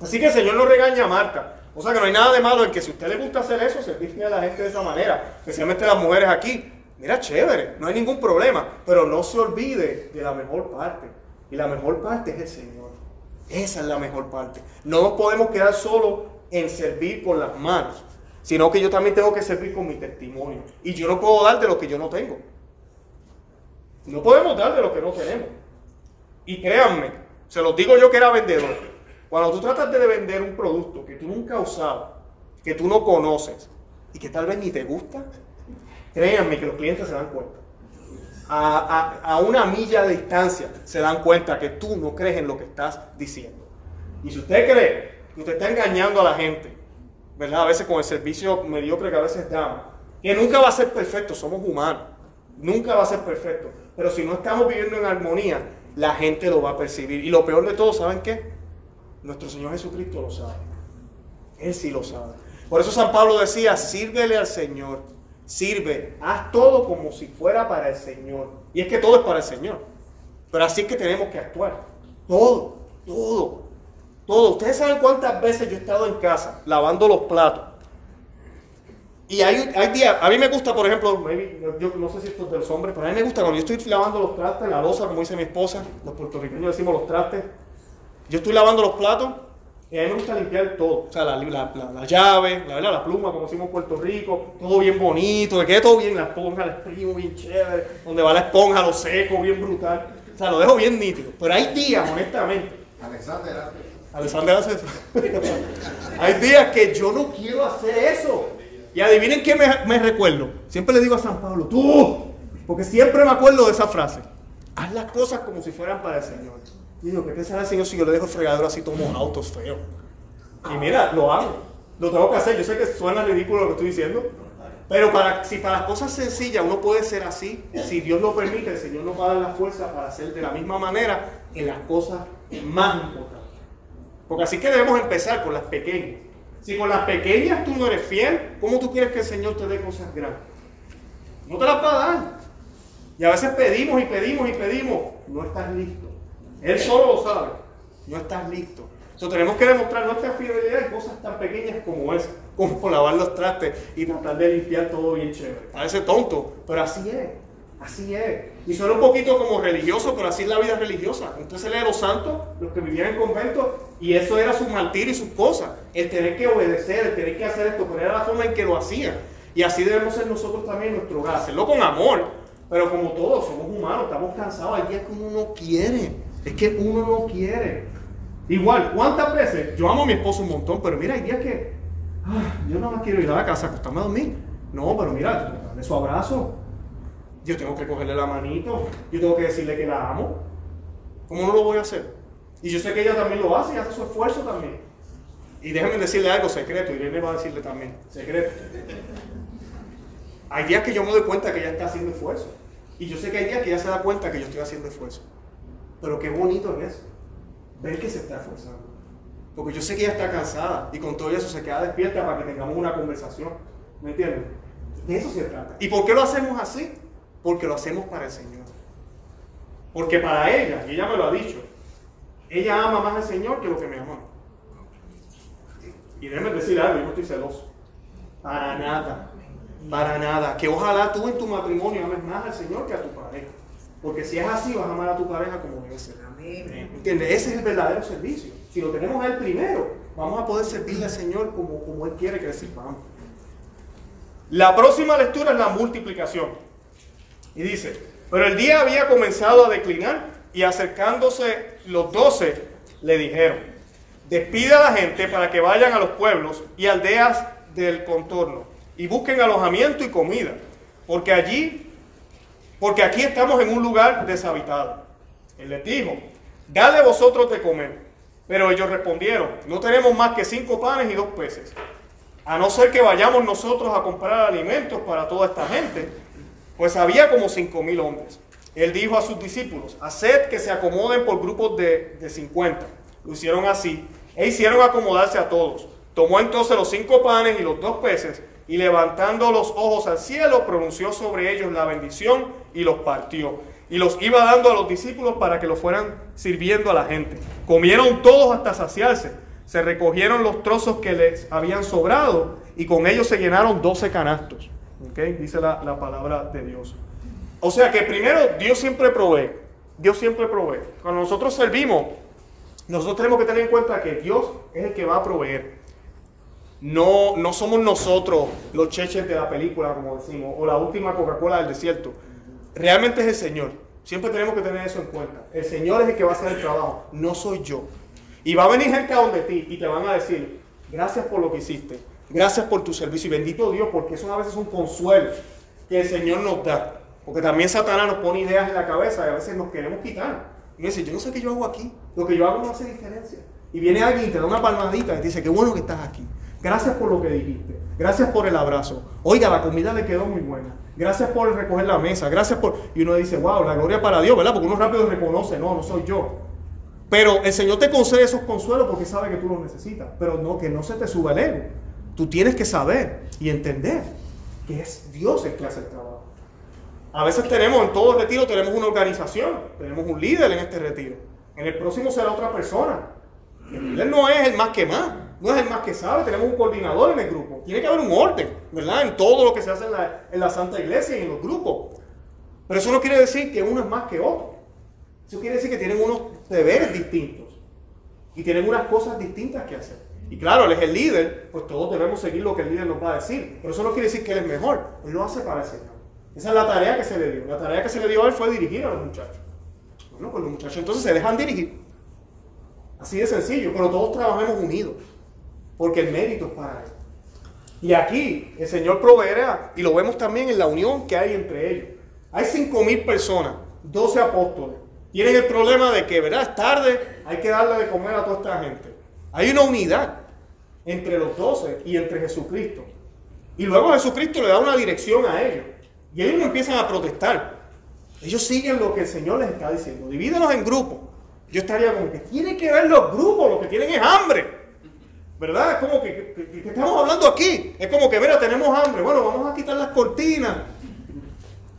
Así que el Señor no regaña a Marta. O sea que no hay nada de malo en que si a usted le gusta hacer eso, servirle a la gente de esa manera, especialmente las mujeres aquí. Mira, chévere, no hay ningún problema, pero no se olvide de la mejor parte. Y la mejor parte es el Señor. Esa es la mejor parte. No nos podemos quedar solo en servir con las manos, sino que yo también tengo que servir con mi testimonio. Y yo no puedo dar de lo que yo no tengo. No podemos dar de lo que no tenemos. Y créanme, se los digo yo que era vendedor. Cuando tú tratas de vender un producto que tú nunca has que tú no conoces y que tal vez ni te gusta, créanme que los clientes se dan cuenta a, una milla de distancia se dan cuenta que tú no crees en lo que estás diciendo. Y si usted cree que usted está engañando a la gente, ¿verdad? A veces con el servicio mediocre que a veces damos, que nunca va a ser perfecto, somos humanos, nunca va a ser perfecto. Pero si no estamos viviendo en armonía, la gente lo va a percibir. Y lo peor de todo, ¿saben qué? Nuestro Señor Jesucristo lo sabe. Él sí lo sabe. Por eso San Pablo decía, sírvele al Señor sirve, haz todo como si fuera para el Señor. Y es que todo es para el Señor. Pero así es que tenemos que actuar. Todo, todo, todo. Ustedes saben cuántas veces yo he estado en casa lavando los platos. Y hay, hay días, a mí me gusta, por ejemplo, yo no sé si esto es de los pero a mí me gusta cuando yo estoy lavando los trastes, la losa, como dice mi esposa, los puertorriqueños decimos los trastes. Yo estoy lavando los platos y a mí me gusta limpiar todo, o sea, la, la, llave, la, la pluma, como decimos en Puerto Rico, todo bien bonito, que quede todo bien, la esponja la exprimo bien chévere, donde va la esponja, lo seco, bien brutal. O sea, lo dejo bien nítido. Pero hay días, honestamente. Alexander hace Alexander hace eso. hay días que yo no quiero hacer eso. Y adivinen qué me, me recuerdo. Siempre le digo a San Pablo, tú, porque siempre me acuerdo de esa frase. Haz las cosas como si fueran para el Señor. Digo, ¿qué pensará el Señor si yo le dejo el fregadero así todo autos feo? Y mira, lo hago. Lo tengo que hacer. Yo sé que suena ridículo lo que estoy diciendo. Pero si para las cosas sencillas uno puede ser así, si Dios lo permite, el Señor nos va a dar la fuerza para hacer de la misma manera en las cosas más importantes. Porque así que debemos empezar con las pequeñas. Si con las pequeñas tú no eres fiel, ¿cómo tú quieres que el Señor te dé cosas grandes? No te las va a dar. Y a veces pedimos y pedimos y pedimos. No estás listo. Él solo lo sabe. No estás listo. Entonces tenemos que demostrar nuestra fidelidad en cosas tan pequeñas como esa. Como lavar los trastes y tratar de limpiar todo bien chévere. Parece tonto, pero así es. Así es. Y suena un poquito como religioso, pero así es la vida religiosa. Entonces lee los santos, los que vivían en conventos, y eso era su martirio y sus cosas. El tener que obedecer, el tener que hacer esto, pero era la forma en que lo hacían. Y así debemos ser nosotros también en nuestro hogar. Hacerlo con amor, pero como todos, somos humanos, estamos cansados. Hay días que uno no quiere. Es que uno no quiere. Igual, ¿cuántas veces? Yo amo a mi esposo un montón, pero mira, hay días que ah, yo no más quiero ir a la casa, acostarme a dormir. No, pero mira, darle su abrazo, yo tengo que cogerle la manito, yo tengo que decirle que la amo. ¿Cómo no lo voy a hacer? Y yo sé que ella también lo hace y hace su esfuerzo también. Y déjenme decirle algo secreto, Irene va a decirle también, secreto. Hay días que yo me doy cuenta que ella está haciendo esfuerzo. Y yo sé que hay días que ella se da cuenta que yo estoy haciendo esfuerzo. Pero qué bonito es eso. Ver que se está esforzando. Porque yo sé que ella está cansada y con todo eso se queda despierta para que tengamos una conversación. ¿Me entiendes? De eso se trata. ¿Y por qué lo hacemos así? Porque lo hacemos para el Señor. Porque para ella, y ella me lo ha dicho, ella ama más al Señor que lo que me ama. Y déjeme decir algo, yo no estoy celoso. Para nada. Para nada. Que ojalá tú en tu matrimonio ames más al Señor que a tu pareja. Porque si es así, vas a amar a tu pareja como debe ser. ¿Entiendes? Ese es el verdadero servicio. Si lo tenemos a Él primero, vamos a poder servirle al Señor como, como Él quiere que le sirvamos. La próxima lectura es la multiplicación. Y dice, pero el día había comenzado a declinar y acercándose los doce le dijeron, despide a la gente para que vayan a los pueblos y aldeas del contorno y busquen alojamiento y comida, porque allí, porque aquí estamos en un lugar deshabitado. Él les dijo, dale vosotros de comer. Pero ellos respondieron, no tenemos más que cinco panes y dos peces, a no ser que vayamos nosotros a comprar alimentos para toda esta gente pues había como cinco mil hombres. Él dijo a sus discípulos, haced que se acomoden por grupos de, de 50. Lo hicieron así e hicieron acomodarse a todos. Tomó entonces los cinco panes y los dos peces y levantando los ojos al cielo pronunció sobre ellos la bendición y los partió. Y los iba dando a los discípulos para que los fueran sirviendo a la gente. Comieron todos hasta saciarse. Se recogieron los trozos que les habían sobrado y con ellos se llenaron doce canastos. Dice la, la palabra de Dios. O sea que primero Dios siempre provee. Dios siempre provee. Cuando nosotros servimos, nosotros tenemos que tener en cuenta que Dios es el que va a proveer. No, no somos nosotros los cheches de la película, como decimos, o la última Coca-Cola del desierto. Realmente es el Señor. Siempre tenemos que tener eso en cuenta. El Señor es el que va a hacer el trabajo, no soy yo. Y va a venir gente a donde ti y te van a decir, gracias por lo que hiciste. Gracias por tu servicio y bendito Dios, porque eso a veces es un consuelo que el Señor nos da. Porque también Satanás nos pone ideas en la cabeza y a veces nos queremos quitar. Y dice, yo no sé qué yo hago aquí, lo que yo hago no hace diferencia. Y viene alguien y te da una palmadita y te dice, qué bueno que estás aquí. Gracias por lo que dijiste. Gracias por el abrazo. Oiga, la comida le quedó muy buena. Gracias por recoger la mesa. Gracias por... Y uno dice, wow, la gloria para Dios, ¿verdad? Porque uno rápido reconoce, no, no soy yo. Pero el Señor te concede esos consuelos porque sabe que tú los necesitas. Pero no, que no se te suba el ego. Tú tienes que saber y entender que es Dios el que hace el trabajo. A veces tenemos, en todo retiro tenemos una organización, tenemos un líder en este retiro. En el próximo será otra persona. El líder no es el más que más, no es el más que sabe, tenemos un coordinador en el grupo. Tiene que haber un orden, ¿verdad? En todo lo que se hace en la, en la Santa Iglesia y en los grupos. Pero eso no quiere decir que uno es más que otro. Eso quiere decir que tienen unos deberes distintos y tienen unas cosas distintas que hacer. Y claro, él es el líder, pues todos debemos seguir lo que el líder nos va a decir. Pero eso no quiere decir que él es mejor. Él lo hace para el Señor. Esa es la tarea que se le dio. La tarea que se le dio a él fue dirigir a los muchachos. Bueno, pues los muchachos entonces se dejan dirigir. Así de sencillo, pero todos trabajemos unidos. Porque el mérito es para él. Y aquí el Señor proveerá, y lo vemos también en la unión que hay entre ellos. Hay cinco mil personas, 12 apóstoles. Tienen el problema de que, ¿verdad? Es tarde, hay que darle de comer a toda esta gente. Hay una unidad entre los doce y entre Jesucristo. Y luego Jesucristo le da una dirección a ellos. Y ellos no empiezan a protestar. Ellos siguen lo que el Señor les está diciendo. Divídenos en grupos. Yo estaría como que tiene que ver los grupos, lo que tienen es hambre. ¿Verdad? Es como que, estamos hablando aquí. Es como que, mira, tenemos hambre. Bueno, vamos a quitar las cortinas.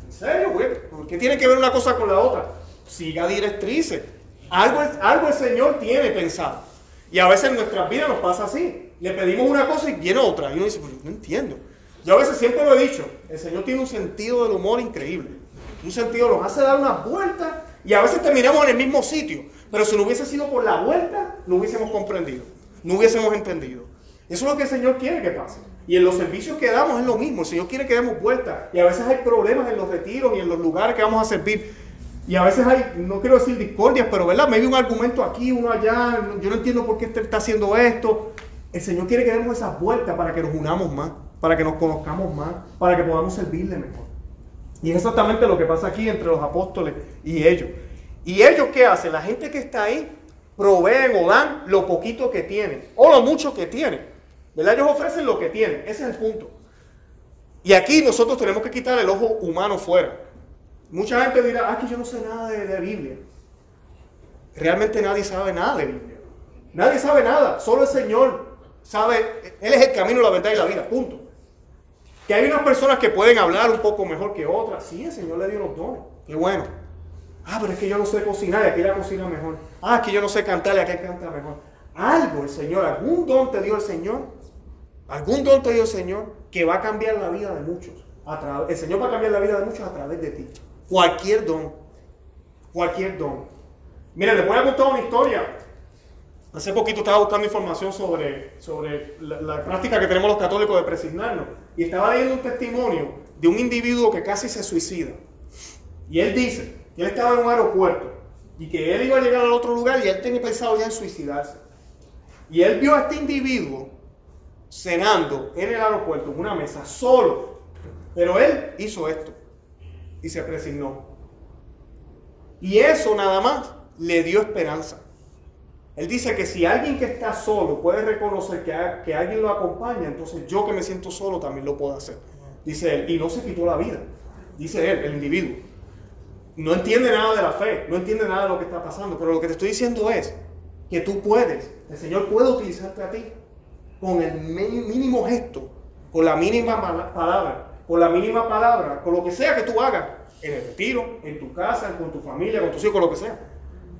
¿En serio, güey? ¿Por qué tiene que ver una cosa con la otra? Siga directrices. Algo, algo el Señor tiene pensado. Y a veces en nuestras vidas nos pasa así. Le pedimos una cosa y viene otra. Y uno dice, pues no entiendo. Yo a veces siempre lo he dicho, el Señor tiene un sentido del humor increíble. Un sentido nos hace dar unas vueltas y a veces terminamos en el mismo sitio. Pero si no hubiese sido por la vuelta, no hubiésemos comprendido no hubiésemos entendido. Eso es lo que el Señor quiere que pase. Y en los servicios que damos es lo mismo. El Señor quiere que demos vuelta. Y a veces hay problemas en los retiros y en los lugares que vamos a servir. Y a veces hay, no quiero decir discordias, pero ¿verdad? Me un argumento aquí, uno allá. Yo no entiendo por qué este está haciendo esto. El Señor quiere que demos esas vueltas para que nos unamos más, para que nos conozcamos más, para que podamos servirle mejor. Y es exactamente lo que pasa aquí entre los apóstoles y ellos. ¿Y ellos qué hacen? La gente que está ahí proveen o dan lo poquito que tienen o lo mucho que tienen. ¿Verdad? Ellos ofrecen lo que tienen. Ese es el punto. Y aquí nosotros tenemos que quitar el ojo humano fuera. Mucha gente dirá, ah, que yo no sé nada de, de Biblia. Realmente nadie sabe nada de Biblia. Nadie sabe nada. Solo el Señor sabe. Él es el camino, la verdad y la vida. Punto. Que hay unas personas que pueden hablar un poco mejor que otras. Sí, el Señor le dio los dones. Qué bueno. Ah, pero es que yo no sé cocinar y aquella cocina mejor. Ah, es que yo no sé cantar y aquella canta mejor. Algo el Señor, algún don te dio el Señor. Algún don te dio el Señor que va a cambiar la vida de muchos. El Señor va a cambiar la vida de muchos a través de ti. Cualquier don. Cualquier don. Miren, les voy a contar una historia. Hace poquito estaba buscando información sobre, sobre la, la, práctica que tenemos los católicos de presignarnos. Y estaba leyendo un testimonio de un individuo que casi se suicida. Y él dice, él estaba en un aeropuerto y que él iba a llegar al otro lugar y él tenía pensado ya en suicidarse. Y él vio a este individuo cenando en el aeropuerto en una mesa solo. Pero él hizo esto y se presignó. Y eso nada más le dio esperanza. Él dice que si alguien que está solo puede reconocer que, que alguien lo acompaña, entonces yo que me siento solo también lo puedo hacer. Dice él, y no se quitó la vida. Dice él, el individuo no entiende nada de la fe, no entiende nada de lo que está pasando, pero lo que te estoy diciendo es que tú puedes, el Señor puede utilizarte a ti con el mínimo gesto, con la mínima palabra, con la mínima palabra, con lo que sea que tú hagas, en el retiro, en tu casa, con tu familia, con tus hijos, con lo que sea.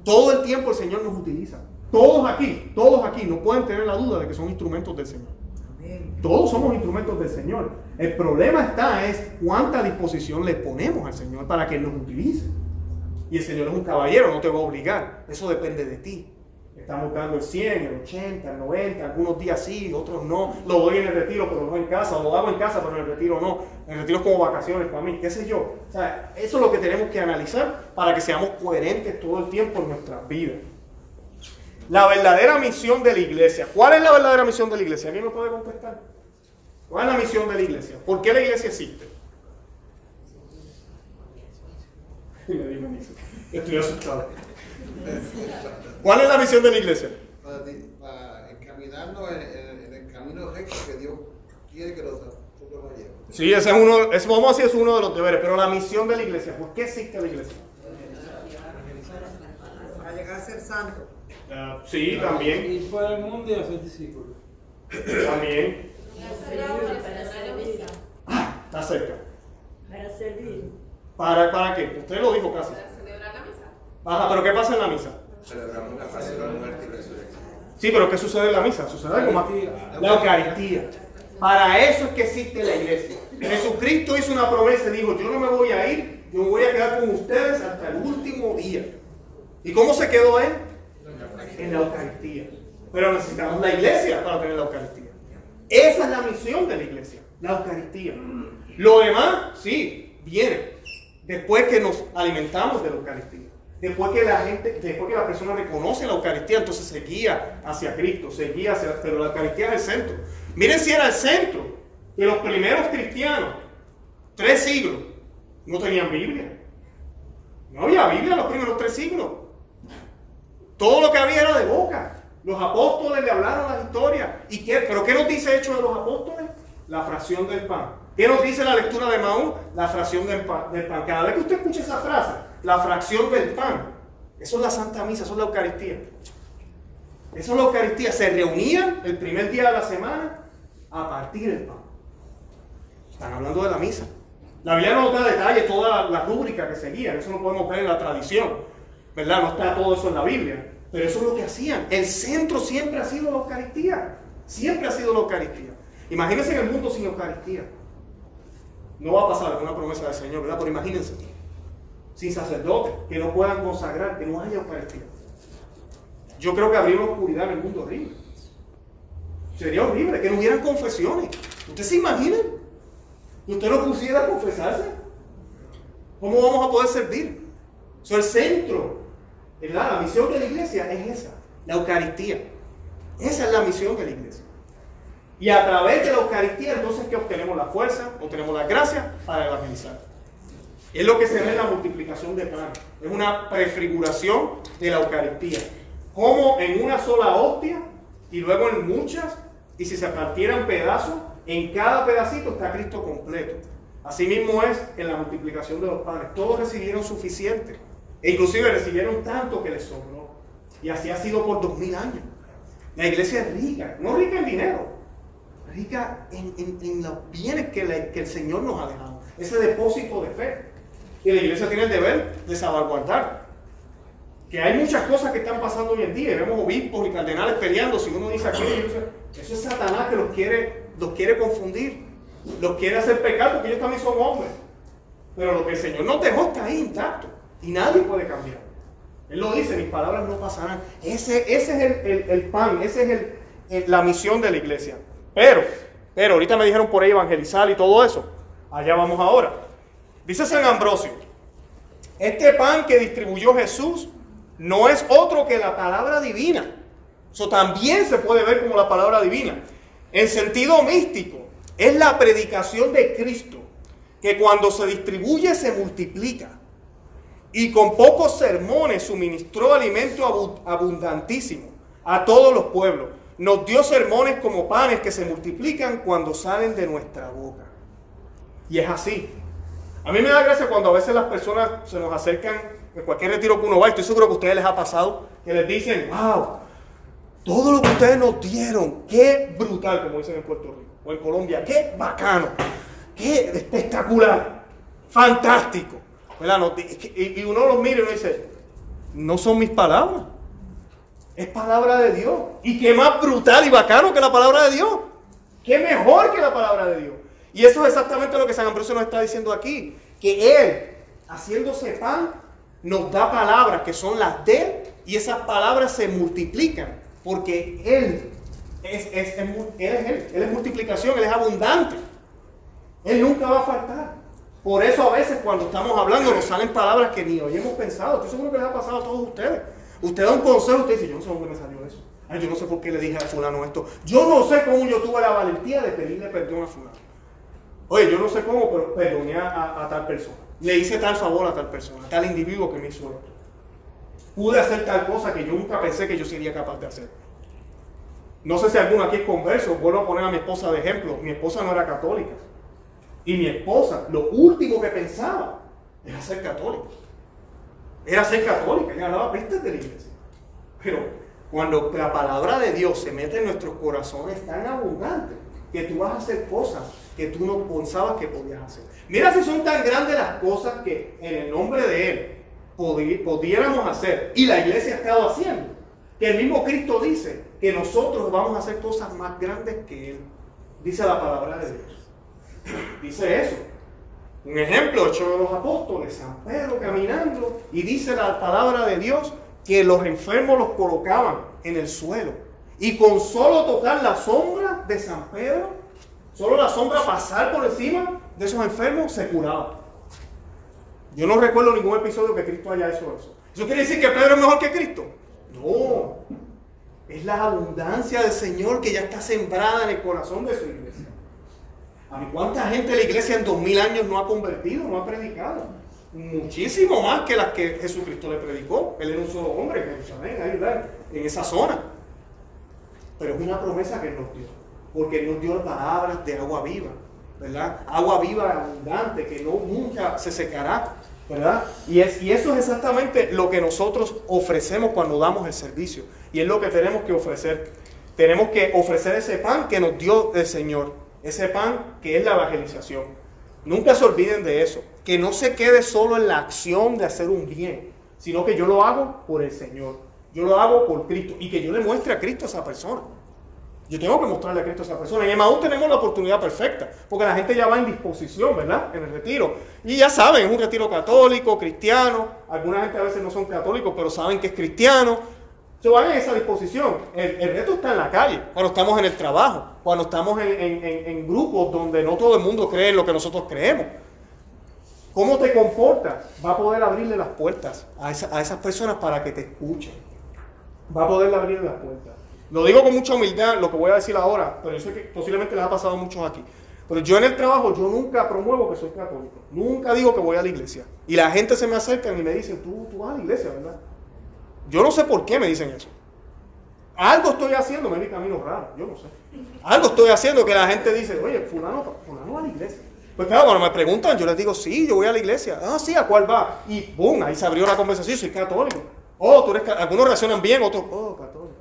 Todo el tiempo el Señor nos utiliza. Todos aquí, todos aquí no pueden tener la duda de que son instrumentos del Señor. Todos somos instrumentos del Señor. El problema está es cuánta disposición le ponemos al Señor para que nos utilice. Y el Señor es un caballero, no te va a obligar. Eso depende de ti. Estamos dando el 100, el 80, el 90, algunos días sí, otros no. Lo doy en el retiro, pero no en casa. Lo hago en casa, pero en el retiro no. El retiro es como vacaciones para mí, qué sé yo. O sea, eso es lo que tenemos que analizar para que seamos coherentes todo el tiempo en nuestras vidas. La verdadera misión de la iglesia. ¿Cuál es la verdadera misión de la iglesia? ¿Alguien me puede contestar? ¿Cuál es la misión de la iglesia? ¿Por qué la iglesia existe? Estoy asustado. ¿Cuál es la misión de la iglesia? Para, encaminarnos en, el camino recto que Dios quiere que nosotros vayamos. Sí, ese es uno, es, vamos a decir, es uno de los deberes, pero la misión de la iglesia, ¿por qué existe la iglesia? Para llegar a ser santo. Uh, sí, también. Ir por el mundo y hacer discípulos. También. Ah, está cerca. Para servir. ¿Para, ¿Para qué? Usted lo dijo casi. Para celebrar la misa. Ajá, pero ¿qué pasa en la misa? Celebramos la pasión, muerte y resurrección. Sí, pero ¿qué sucede en la misa? Sucede algo más. La Eucaristía. Para eso es que existe la iglesia. Jesucristo hizo una promesa y dijo, yo no me voy a ir, yo me voy a quedar con ustedes hasta el último día. ¿Y cómo se quedó él? En la Eucaristía. Pero necesitamos la iglesia para tener la Eucaristía. Esa es la misión de la iglesia, la Eucaristía. Lo demás, sí, viene. Después que nos alimentamos de la Eucaristía. Después que la gente, después que la persona reconoce la Eucaristía, entonces se guía hacia Cristo, se guía hacia, pero la Eucaristía es el centro. Miren si era el centro, que los primeros cristianos, tres siglos, no tenían Biblia. No había Biblia en los primeros tres siglos. Todo lo que había era de boca. Los apóstoles le hablaron la historia. ¿Y qué? ¿Pero qué nos dice Hecho de los Apóstoles? La fracción del pan. ¿Qué nos dice la lectura de Maú? La fracción del pan, del pan. Cada vez que usted escucha esa frase, la fracción del pan, eso es la Santa Misa, eso es la Eucaristía. Eso es la Eucaristía. Se reunían el primer día de la semana a partir el pan. Están hablando de la misa. La Biblia no da detalle toda la rúbrica que seguían. Eso no podemos ver en la tradición. ¿Verdad? No está todo eso en la Biblia. Pero eso es lo que hacían. El centro siempre ha sido la Eucaristía. Siempre ha sido la Eucaristía. Imagínense en el mundo sin Eucaristía. No va a pasar, es una promesa del Señor, ¿verdad? Pero imagínense. Sin sacerdotes, que no puedan consagrar, que no haya Eucaristía. Yo creo que habría una oscuridad en el mundo horrible. Sería horrible que no hubieran confesiones. ¿Usted se imagina? Usted no pusiera a confesarse. ¿Cómo vamos a poder servir? Es el centro. La misión de la iglesia es esa, la Eucaristía. Esa es la misión de la iglesia. Y a través de la Eucaristía, entonces, que obtenemos la fuerza, obtenemos la gracia para evangelizar. Es lo que se ve en la multiplicación de pan. Es una prefiguración de la Eucaristía. Como en una sola hostia y luego en muchas, y si se partieran pedazos, en cada pedacito está Cristo completo. Asimismo es en la multiplicación de los panes. Todos recibieron suficiente. E inclusive recibieron tanto que les sobró. Y así ha sido por dos mil años. La iglesia es rica, no rica en dinero, rica en, los bienes que, que el Señor nos ha dejado. Ese depósito de fe. Y la iglesia tiene el deber de salvaguardar. Que hay muchas cosas que están pasando hoy en día. Vemos obispos y cardenales peleando. Si uno dice aquí, eso es Satanás que los quiere, los quiere confundir. Los quiere hacer pecar porque ellos también son hombres. Pero lo que el Señor nos dejó está ahí intacto. Y nadie puede cambiar. Él lo dice, mis palabras no pasarán. Ese, ese es el, pan, esa es la misión de la iglesia. Pero, pero, ahorita me dijeron por ahí evangelizar y todo eso. Allá vamos ahora. Dice San Ambrosio, este pan que distribuyó Jesús no es otro que la palabra divina. Eso también se puede ver como la palabra divina. En sentido místico, es la predicación de Cristo, que cuando se distribuye se multiplica y con pocos sermones suministró alimento abundantísimo a todos los pueblos. Nos dio sermones como panes que se multiplican cuando salen de nuestra boca. Y es así. A mí me da gracia cuando a veces las personas se nos acercan en cualquier retiro que uno va, estoy seguro que a ustedes les ha pasado, que les dicen, wow, todo lo que ustedes nos dieron, qué brutal, como dicen en Puerto Rico o en Colombia, qué bacano, qué espectacular, fantástico. Y uno los mira y uno dice, no son mis palabras. Es palabra de Dios. Y qué más brutal y bacano que la palabra de Dios. Qué mejor que la palabra de Dios. Y eso es exactamente lo que San Ambrosio nos está diciendo aquí. Que Él, haciéndose pan, nos da palabras que son las de Él. Y esas palabras se multiplican. Porque Él es, es, él es Él. Él es multiplicación, Él es abundante. Él nunca va a faltar. Por eso a veces cuando estamos hablando nos salen palabras que ni hoy hemos pensado. Estoy seguro que les ha pasado a todos ustedes. Usted da un consejo, usted dice, yo no sé dónde me salió eso. yo no sé por qué le dije a fulano esto. Yo no sé cómo yo tuve la valentía de pedirle perdón a fulano. Oye, yo no sé cómo, pero perdoné a, tal persona. Le hice tal favor a tal persona, a tal individuo que me hizo esto. Pude hacer tal cosa que yo nunca pensé que yo sería capaz de hacer. No sé si alguno aquí es converso, vuelvo a poner a mi esposa de ejemplo. Mi esposa no era católica. Y mi esposa, lo último que pensaba era ser católica. Era ser católica, ella hablaba pestes de la iglesia. Pero cuando la palabra de Dios se mete en nuestros corazones tan abundante que tú vas a hacer cosas que tú no pensabas que podías hacer. Mira si son tan grandes las cosas que en el nombre de Él pudiéramos hacer y la iglesia ha estado haciendo. Que el mismo Cristo dice que nosotros vamos a hacer cosas más grandes que Él. Dice la palabra de Dios. Dice eso. Un ejemplo, hecho de los apóstoles, San Pedro caminando y dice la palabra de Dios que los enfermos los colocaban en el suelo. Y con solo tocar la sombra de San Pedro, solo la sombra pasar por encima de esos enfermos, se curaban. Yo no recuerdo ningún episodio que Cristo haya hecho eso. ¿Eso quiere decir que Pedro es mejor que Cristo? No. Es la abundancia del Señor que ya está sembrada en el corazón de su iglesia. ¿A cuánta gente la iglesia en dos mil años no ha convertido, no ha predicado? Muchísimo más que las que Jesucristo le predicó. Él era un solo hombre en Jerusalén, ahí, en esa zona. Pero es una promesa que Él nos dio. Porque Él nos dio palabras de agua viva, ¿verdad? Agua viva abundante que no, nunca se secará. ¿verdad? Y, y eso es exactamente lo que nosotros ofrecemos cuando damos el servicio. Y es lo que tenemos que ofrecer. Tenemos que ofrecer ese pan que nos dio el Señor. Ese pan que es la evangelización. Nunca se olviden de eso. Que no se quede solo en la acción de hacer un bien, sino que yo lo hago por el Señor. Yo lo hago por Cristo. Y que yo le muestre a Cristo a esa persona. Yo tengo que mostrarle a Cristo a esa persona. Y en Maús tenemos la oportunidad perfecta, porque la gente ya va en disposición, ¿verdad? En el retiro. Y ya saben, es un retiro católico, cristiano. Alguna gente a veces no son católicos, pero saben que es cristiano. Se van en esa disposición. El, reto está en la calle, cuando estamos en el trabajo, cuando estamos en, grupos donde no todo el mundo cree en lo que nosotros creemos. ¿Cómo te comportas? Va a poder abrirle las puertas a esas personas para que te escuchen. Va a poder abrirle las puertas. Lo digo con mucha humildad, lo que voy a decir ahora, pero yo sé que posiblemente les ha pasado a muchos aquí. Pero yo en el trabajo, yo nunca promuevo que soy católico. Nunca digo que voy a la iglesia. Y la gente se me acerca y me dice, tú, tú vas a la iglesia, ¿verdad? Yo no sé por qué me dicen eso. Algo estoy haciendo, me vi camino raro, yo no sé. Algo estoy haciendo que la gente dice, oye, fulano, fulano va a la iglesia. Pues claro, cuando me preguntan, yo les digo, sí, yo voy a la iglesia. Ah, sí, ¿a cuál va? Y boom, ahí se abrió la conversación, soy católico. Oh, tú eres ca- algunos reaccionan bien, otros, oh, católico.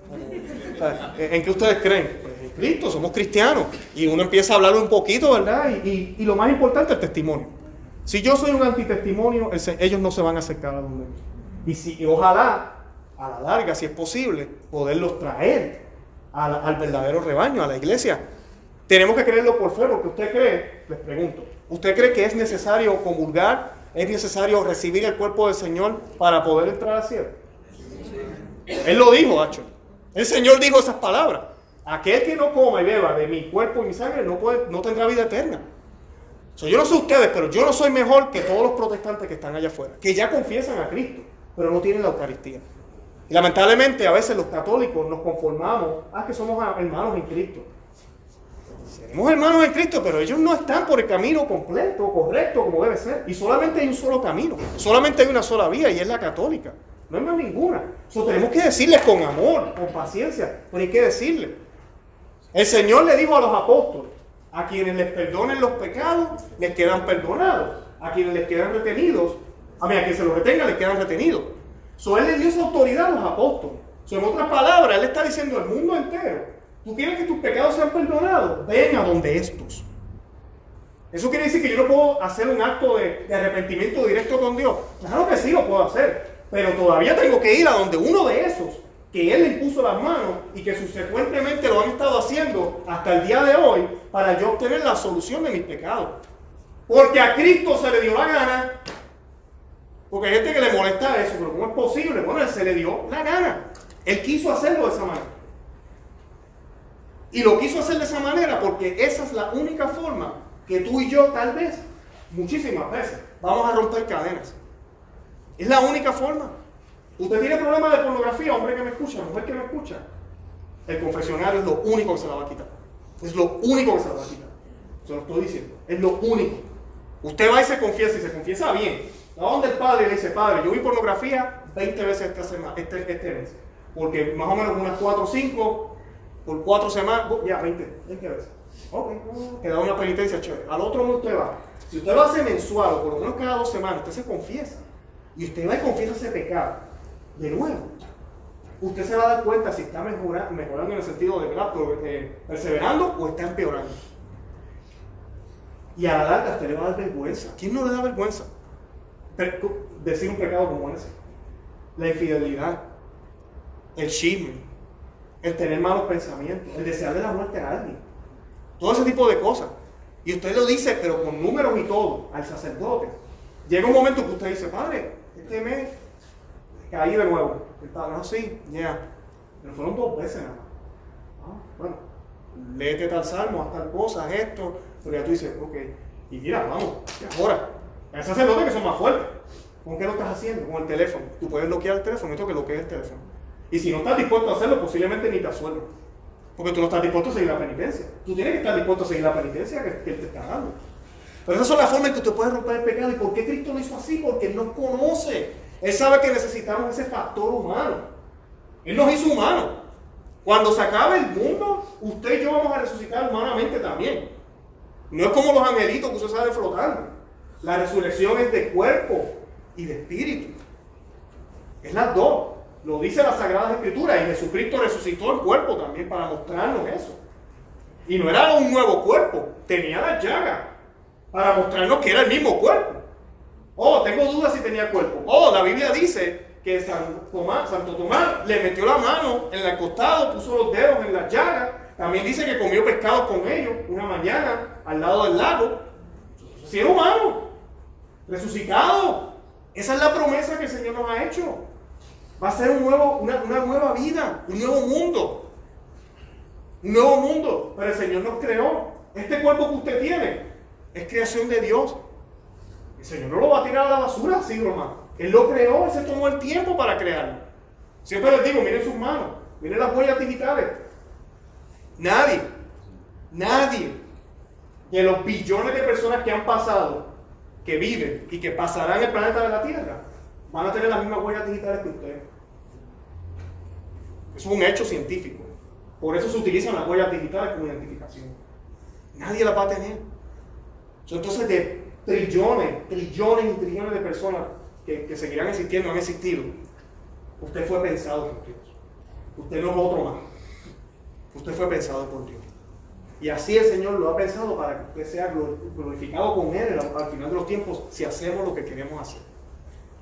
¿En qué ustedes creen? Pues en Cristo, somos cristianos. Y uno empieza a hablar un poquito, ¿verdad? Y, lo más importante, el testimonio. Si yo soy un antitestimonio, ellos no se van a acercar a donde mí. Y, si, y ojalá, a la larga, si es posible, poderlos traer al verdadero rebaño, a la iglesia. Tenemos que creerlo por fe, porque usted cree, les pregunto, ¿usted cree que es necesario comulgar? ¿Es necesario recibir el cuerpo del Señor para poder entrar al cielo? Él lo dijo, Hacho. El Señor dijo esas palabras. Aquel que no coma y beba de mi cuerpo y mi sangre no, tendrá vida eterna. Yo no sé ustedes, pero yo no soy mejor que todos los protestantes que están allá afuera, que ya confiesan a Cristo, pero no tienen la Eucaristía. Y lamentablemente a veces los católicos nos conformamos a que somos hermanos en Cristo. Seremos hermanos en Cristo, pero ellos no están por el camino completo, correcto, como debe ser. Y solamente hay un solo camino, solamente hay una sola vía y es la católica. No hay más ninguna. Eso tenemos que decirles con amor, con paciencia, pero hay que decirles. El Señor le dijo a los apóstoles, a quienes les perdonen los pecados, les quedan perdonados. A quienes les quedan retenidos, a mí, a quien se los retenga, les quedan retenidos. So, él le dio esa autoridad a los apóstoles. So, en otras palabras, él está diciendo al mundo entero, tú quieres que tus pecados sean perdonados, ven a donde estos. Eso quiere decir que yo no puedo hacer un acto de, de arrepentimiento directo con Dios. Claro que sí lo puedo hacer, pero todavía tengo que ir a donde uno de esos que Él le impuso las manos y que subsecuentemente lo han estado haciendo hasta el día de hoy para yo obtener la solución de mis pecados. Porque a Cristo se le dio la gana. Porque hay gente que le molesta eso, pero ¿cómo es posible? Bueno, Él se le dio la gana. Él quiso hacerlo de esa manera. Y lo quiso hacer de esa manera porque esa es la única forma que tú y yo tal vez, muchísimas veces, vamos a romper cadenas. Es la única forma. Usted tiene problemas de pornografía, hombre que me escucha, mujer que me escucha. El confesionario es lo único que se la va a quitar. Es lo único que se la va a quitar. Se lo estoy diciendo. Es lo único. Usted va y se confiesa y se confiesa bien. A donde el padre le dice, padre, yo vi pornografía 20 veces esta semana, este, este mes. Porque más o menos unas 4 o 5, por 4 semanas, ya 20, 20 veces. Ok, queda una penitencia chévere. Al otro mes usted va. Si usted lo hace mensual o por lo menos cada dos semanas, usted se confiesa. Y usted va y confiesa ese pecado. De nuevo, usted se va a dar cuenta si está mejora- mejorando en el sentido de ¿verdad? Eh, perseverando o está empeorando. Y a la larga usted le va a dar vergüenza. ¿Quién no le da vergüenza? Decir un pecado como ese. La infidelidad, el chisme, el tener malos pensamientos, el desearle la muerte a alguien. Todo ese tipo de cosas. Y usted lo dice, pero con números y todo, al sacerdote. Llega un momento que usted dice, padre, este mes caí de nuevo. El padre, no, sí, ya. Pero fueron dos veces nada. Ah, bueno, léete tal salmo, haz tal cosa, esto. Pero ya tú dices, ok, y mira, vamos, ahora. Hay sacerdotes que son más fuertes. ¿Con qué lo estás haciendo? Con el teléfono. Tú puedes bloquear el teléfono, esto que bloquees el teléfono. Y si no estás dispuesto a hacerlo, posiblemente ni te asuelven. Porque tú no estás dispuesto a seguir la penitencia. Tú tienes que estar dispuesto a seguir la penitencia que, Él te está dando. Pero esas son las formas en que usted puede romper el pecado. ¿Y por qué Cristo lo hizo así? Porque Él nos conoce. Él sabe que necesitamos ese factor humano. Él nos hizo humanos. Cuando se acabe el mundo, usted y yo vamos a resucitar humanamente también. No es como los angelitos que usted sale flotando. La resurrección es de cuerpo y de espíritu. Es las dos. Lo dice la Sagrada Escritura y Jesucristo resucitó el cuerpo también para mostrarnos eso. Y no era un nuevo cuerpo, tenía la llaga para mostrarnos que era el mismo cuerpo. Oh, tengo dudas si tenía cuerpo. Oh, la Biblia dice que San Tomás, Santo Tomás le metió la mano en el costado, puso los dedos en la llaga. También dice que comió pescado con ellos una mañana al lado del lago. Si era humano, resucitado. Esa es la promesa que el Señor nos ha hecho. Va a ser un nuevo, una, nueva vida, un nuevo mundo. Un nuevo mundo. Pero el Señor nos creó. Este cuerpo que usted tiene es creación de Dios. El Señor no lo va a tirar a la basura así, nomás. Él lo creó, Él se tomó el tiempo para crearlo. Siempre les digo, miren sus manos, miren las huellas digitales. Nadie, nadie de los billones de personas que han pasado, que viven y que pasarán el planeta de la Tierra, van a tener las mismas huellas digitales que ustedes. Eso es un hecho científico. Por eso se utilizan las huellas digitales como identificación. Nadie las va a tener. Entonces, de trillones, trillones y trillones de personas que, que seguirán existiendo, han existido, usted fue pensado por Dios. Usted no es otro más. Usted fue pensado por Dios. Y así el Señor lo ha pensado para que usted sea glorificado con Él al final de los tiempos si hacemos lo que queremos hacer.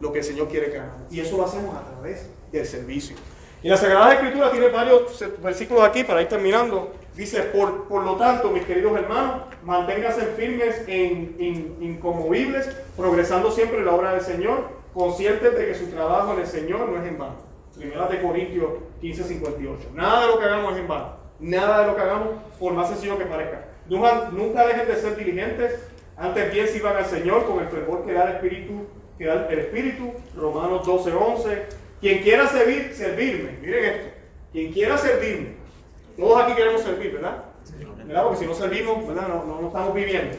Lo que el Señor quiere que hagamos. Y eso lo hacemos a través del servicio. Y la Sagrada Escritura tiene varios versículos aquí para ir terminando. Dice, por, por lo tanto, mis queridos hermanos, manténganse firmes e in, inconmovibles, progresando siempre en la obra del Señor, conscientes de que su trabajo en el Señor no es en vano. Primera de Corintios 15, 58. Nada de lo que hagamos es en vano. Nada de lo que hagamos, por más sencillo que parezca. Nunca, nunca dejen de ser diligentes, antes bien sirvan al Señor con el fervor que da el Espíritu, que da el Espíritu. Romanos 12, 11. Quien quiera servir, servirme. Miren esto. Quien quiera servirme. Todos aquí queremos servir, ¿verdad? ¿verdad? Porque si no servimos, ¿verdad? No, no, no estamos viviendo.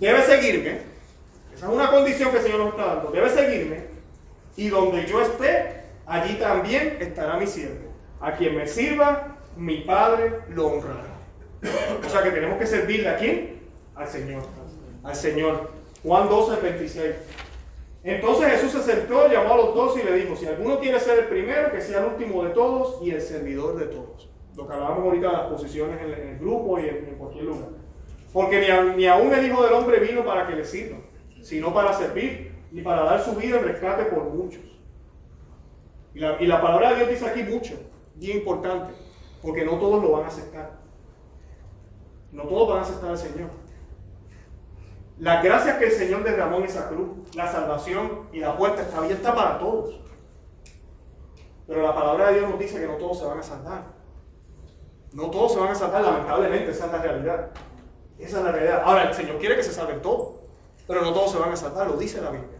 Debe seguirme. Esa es una condición que el Señor nos está dando. Debe seguirme. Y donde yo esté, allí también estará mi siervo. A quien me sirva, mi Padre lo honrará. O sea que tenemos que servirle a quién? Al Señor. Al Señor. Juan 12, 26. Entonces Jesús se sentó, llamó a los dos y le dijo, si alguno quiere ser el primero, que sea el último de todos y el servidor de todos. Lo que hablábamos ahorita de las posiciones en el grupo y en, cualquier lugar. Porque ni, ni aún el Hijo del Hombre vino para que le sirva, sino para servir y para dar su vida en rescate por muchos. Y la, y la palabra de Dios dice aquí mucho, bien importante, porque no todos lo van a aceptar. No todos van a aceptar al Señor. Las gracias que el Señor derramó en esa cruz, la salvación y la puerta está abierta para todos. Pero la palabra de Dios nos dice que no todos se van a salvar. No todos se van a salvar, lamentablemente, esa es la realidad. Esa es la realidad. Ahora, el Señor quiere que se salven todos, pero no todos se van a salvar, lo dice la Biblia.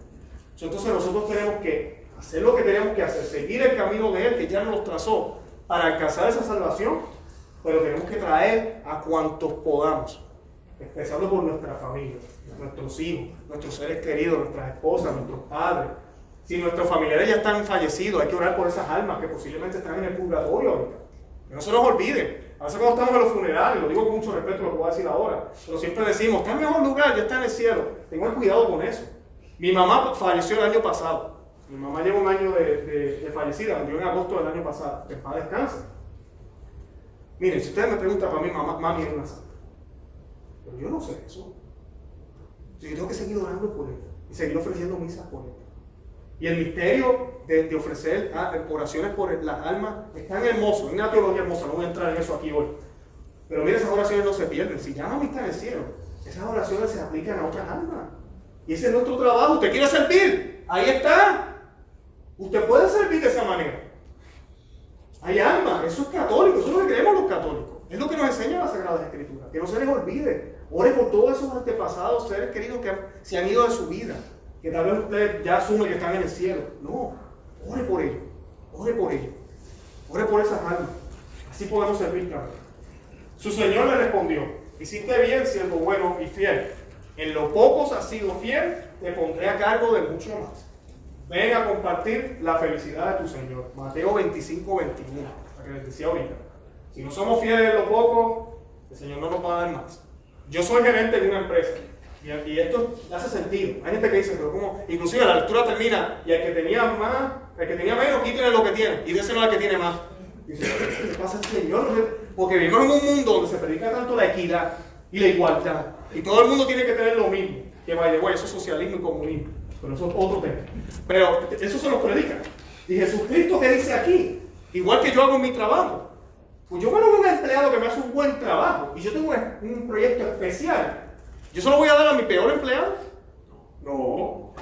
Entonces nosotros tenemos que hacer lo que tenemos que hacer, seguir el camino de Él que ya nos trazó para alcanzar esa salvación, pero tenemos que traer a cuantos podamos, empezando por nuestra familia, nuestros hijos, nuestros seres queridos, nuestras esposas, nuestros padres. Si nuestros familiares ya están fallecidos, hay que orar por esas almas que posiblemente están en el purgatorio ahorita. Que no se nos olvide. A veces cuando estamos en los funerales, lo digo con mucho respeto lo que voy a decir ahora, pero siempre decimos, está en mejor lugar, ya está en el cielo. Tengan cuidado con eso. Mi mamá falleció el año pasado. Mi mamá lleva un año de, de, de fallecida, murió en agosto del año pasado. Que paz descanse. Miren, si ustedes me preguntan para mí, mamá, mami es una santa. Pero yo no sé eso. Yo tengo que seguir orando por ella y seguir ofreciendo misas por ella. Y el misterio de, ofrecer ah, oraciones por las almas es tan hermoso, es una teología hermosa, no voy a entrar en eso aquí hoy. Pero mire, esas oraciones no se pierden. Si ya no está en el cielo, esas oraciones se aplican a otras almas. Y ese es nuestro trabajo. ¿Usted quiere servir? Ahí está. Usted puede servir de esa manera. Hay almas, eso es católico, eso es lo que creemos los católicos. Es lo que nos enseña la Sagrada Escritura. Que no se les olvide. Ore por todos esos antepasados, seres queridos que se han ido de su vida. Que tal vez usted ya asume que están en el cielo. No, ore por ellos. Ore por ellos. Ore por esas almas. Así podemos servir también. Su Señor le respondió, hiciste bien siendo bueno y fiel. En lo pocos has sido fiel, te pondré a cargo de mucho más. Ven a compartir la felicidad de tu Señor. Mateo 25, 21, la que les decía ahorita. Si no somos fieles en lo poco, el Señor no nos va a dar más. Yo soy gerente de una empresa Y, esto hace sentido. Hay gente que dice, pero como, inclusive la lectura termina, y el que tenía más, el que tenía menos, quítale lo que tiene, y déselo al que tiene más. Y dice, ¿qué pasa al Señor? Porque vivimos en un mundo donde se predica tanto la equidad y la igualdad, y todo el mundo tiene que tener lo mismo. Que vaya, eso es socialismo y comunismo. Pero eso es otro tema. Pero eso se nos predica. Y Jesucristo que dice aquí, igual que yo hago mi trabajo, pues yo me lo a un empleado que me hace un buen trabajo y yo tengo un, proyecto especial. ¿Yo se lo voy a dar a mi peor empleado? No.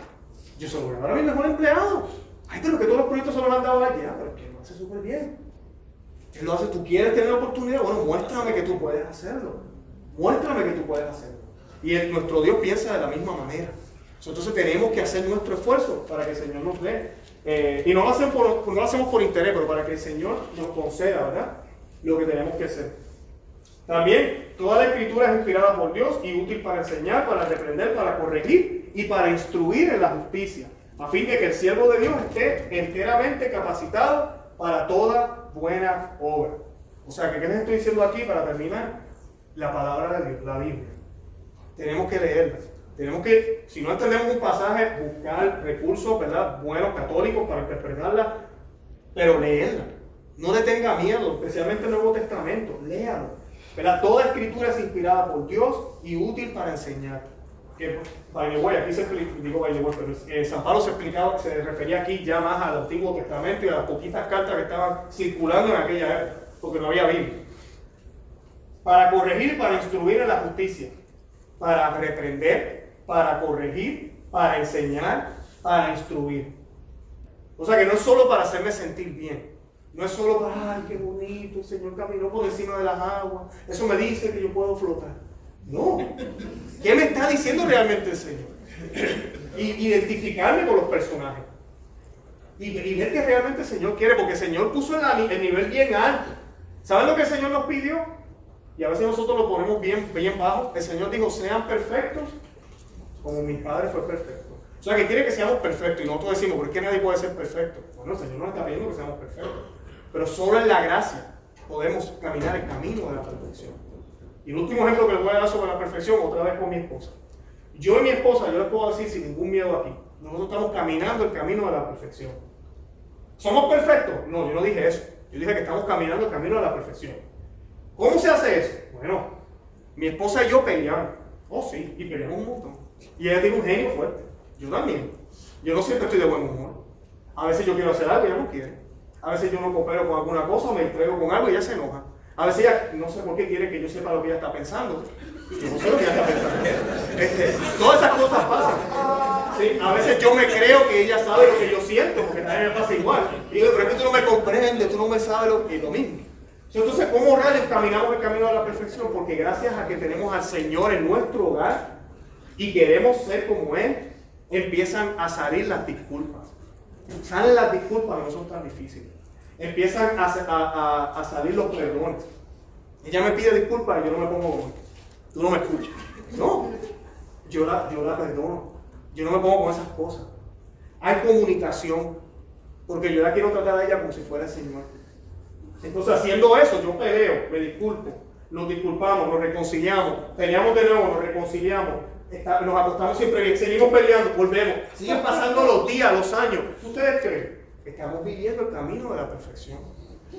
Yo se lo voy a dar a mi mejor empleado. Ay, pero que todos los proyectos se los han dado allá, pero que lo hace súper bien. Él lo hace, tú quieres tener la oportunidad, bueno, muéstrame que tú puedes hacerlo. Muéstrame que tú puedes hacerlo. Y nuestro Dios piensa de la misma manera. Entonces tenemos que hacer nuestro esfuerzo para que el Señor nos dé. Eh, y no lo, hacemos por, no lo hacemos por interés, pero para que el Señor nos conceda, ¿verdad? Lo que tenemos que hacer. También, toda la escritura es inspirada por Dios y útil para enseñar, para reprender, para corregir y para instruir en la justicia, a fin de que el siervo de Dios esté enteramente capacitado para toda buena obra. O sea, ¿qué les estoy diciendo aquí para terminar? La palabra de Dios, la Biblia. Tenemos que leerla. Tenemos que, si no entendemos un pasaje, buscar recursos, ¿verdad? Buenos, católicos, para interpretarla, pero leerla. No le tenga miedo, especialmente el Nuevo Testamento. Léalo. ¿verdad? Toda escritura es inspirada por Dios y útil para enseñar. Que, by the way, aquí se digo by the way, pero San Pablo se explicaba, se refería aquí ya más al Antiguo Testamento y a las poquitas cartas que estaban circulando en aquella época, porque no había Biblia. Para corregir, para instruir en la justicia, para reprender, para corregir, para enseñar, para instruir. O sea que no es solo para hacerme sentir bien. No es solo para, ay, qué bonito, el Señor caminó por encima de las aguas. Eso me dice que yo puedo flotar. No. ¿Qué me está diciendo realmente el Señor? Y identificarme con los personajes. Y, ver que realmente el Señor quiere, porque el Señor puso el, el nivel bien alto. ¿Saben lo que el Señor nos pidió? Y a veces nosotros lo ponemos bien, bien bajo. El Señor dijo, sean perfectos como mi Padre fue perfecto. O sea, que quiere que seamos perfectos. Y nosotros decimos, ¿por qué nadie puede ser perfecto? Bueno, el Señor nos está pidiendo que seamos perfectos. Pero solo en la gracia podemos caminar el camino de la perfección. Y el último ejemplo que les voy a dar sobre la perfección, otra vez con mi esposa. Yo y mi esposa, yo les puedo decir sin ningún miedo aquí, nosotros estamos caminando el camino de la perfección. ¿Somos perfectos? No, yo no dije eso. Yo dije que estamos caminando el camino de la perfección. ¿Cómo se hace eso? Bueno, mi esposa y yo peleamos. Oh, sí, y peleamos un montón. Y ella tiene un genio fuerte. Yo también. Yo no siempre estoy de buen humor. A veces yo quiero hacer algo y ella no quiere. A veces yo no coopero con alguna cosa me entrego con algo y ella se enoja. A veces ella, no sé por qué quiere que yo sepa lo que ella está pensando. Yo no sé lo que ella está pensando. Este, todas esas cosas pasan. Sí, a veces yo me creo que ella sabe lo que yo siento, porque también me pasa igual. Y digo, pero es que tú no me comprendes, tú no me sabes lo lo mismo. Entonces, ¿cómo rayos caminamos el camino de la perfección? Porque gracias a que tenemos al Señor en nuestro hogar y queremos ser como Él, empiezan a salir las disculpas. Salen las disculpas, no son tan difíciles. Empiezan a, salir los perdones. Ella me pide disculpas y yo no me pongo Tú no me escuchas. No, yo la, yo la perdono. Yo no me pongo con esas cosas. Hay comunicación, porque yo la quiero tratar a ella como si fuera el Señor. Entonces, haciendo eso, yo peleo, me disculpo, nos disculpamos, nos reconciliamos, peleamos de nuevo, nos reconciliamos, está- nos acostamos siempre bien, seguimos peleando, volvemos, siguen pasando los días, los años. ¿Ustedes creen? Estamos viviendo el camino de la perfección.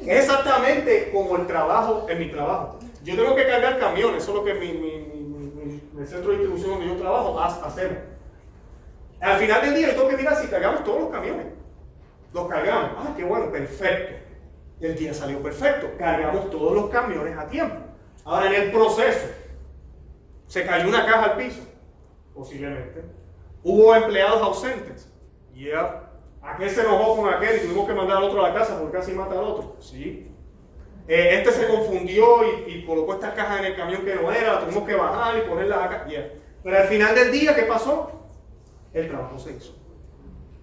Exactamente como el trabajo en mi trabajo. Yo tengo que cargar camiones, eso es lo que mi, mi- mi- mi- mi- el centro de distribución donde yo trabajo ha- hacemos. Al final del día yo tengo que mirar si cargamos todos los camiones. Los cargamos. Ah, qué bueno, perfecto. El día salió perfecto. Cargamos todos los camiones a tiempo. Ahora en el proceso, se cayó una caja al piso. Posiblemente. Hubo empleados ausentes. Yeah. Aquel se enojó con aquel y tuvimos que mandar al otro a la casa porque casi mata al otro. Sí. Eh, este se confundió y, y colocó esta caja en el camión que no era, la tuvimos que bajar y ponerla acá. Yeah. Pero al final del día, ¿qué pasó? El trabajo se hizo.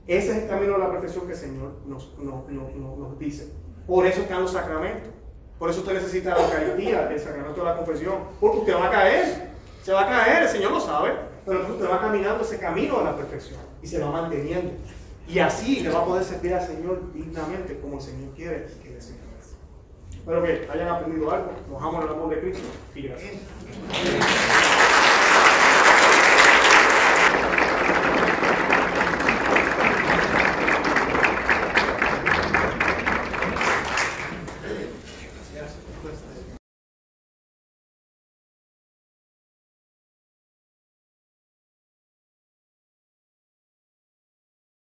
Ese es el camino de la perfección que el Señor nos, nos- nos- nos- nos dice. Por eso están los sacramentos. Por eso usted necesita la Eucaristía, el sacramento de la confesión. Porque usted va a caer. Se va a caer, el Señor lo sabe. Pero usted va caminando ese camino de la perfección y se va manteniendo. Y así le va a poder servir al Señor dignamente como el Señor quiere que le sirva. Espero que hayan aprendido algo. Nos amo en el amor de Cristo y gracias.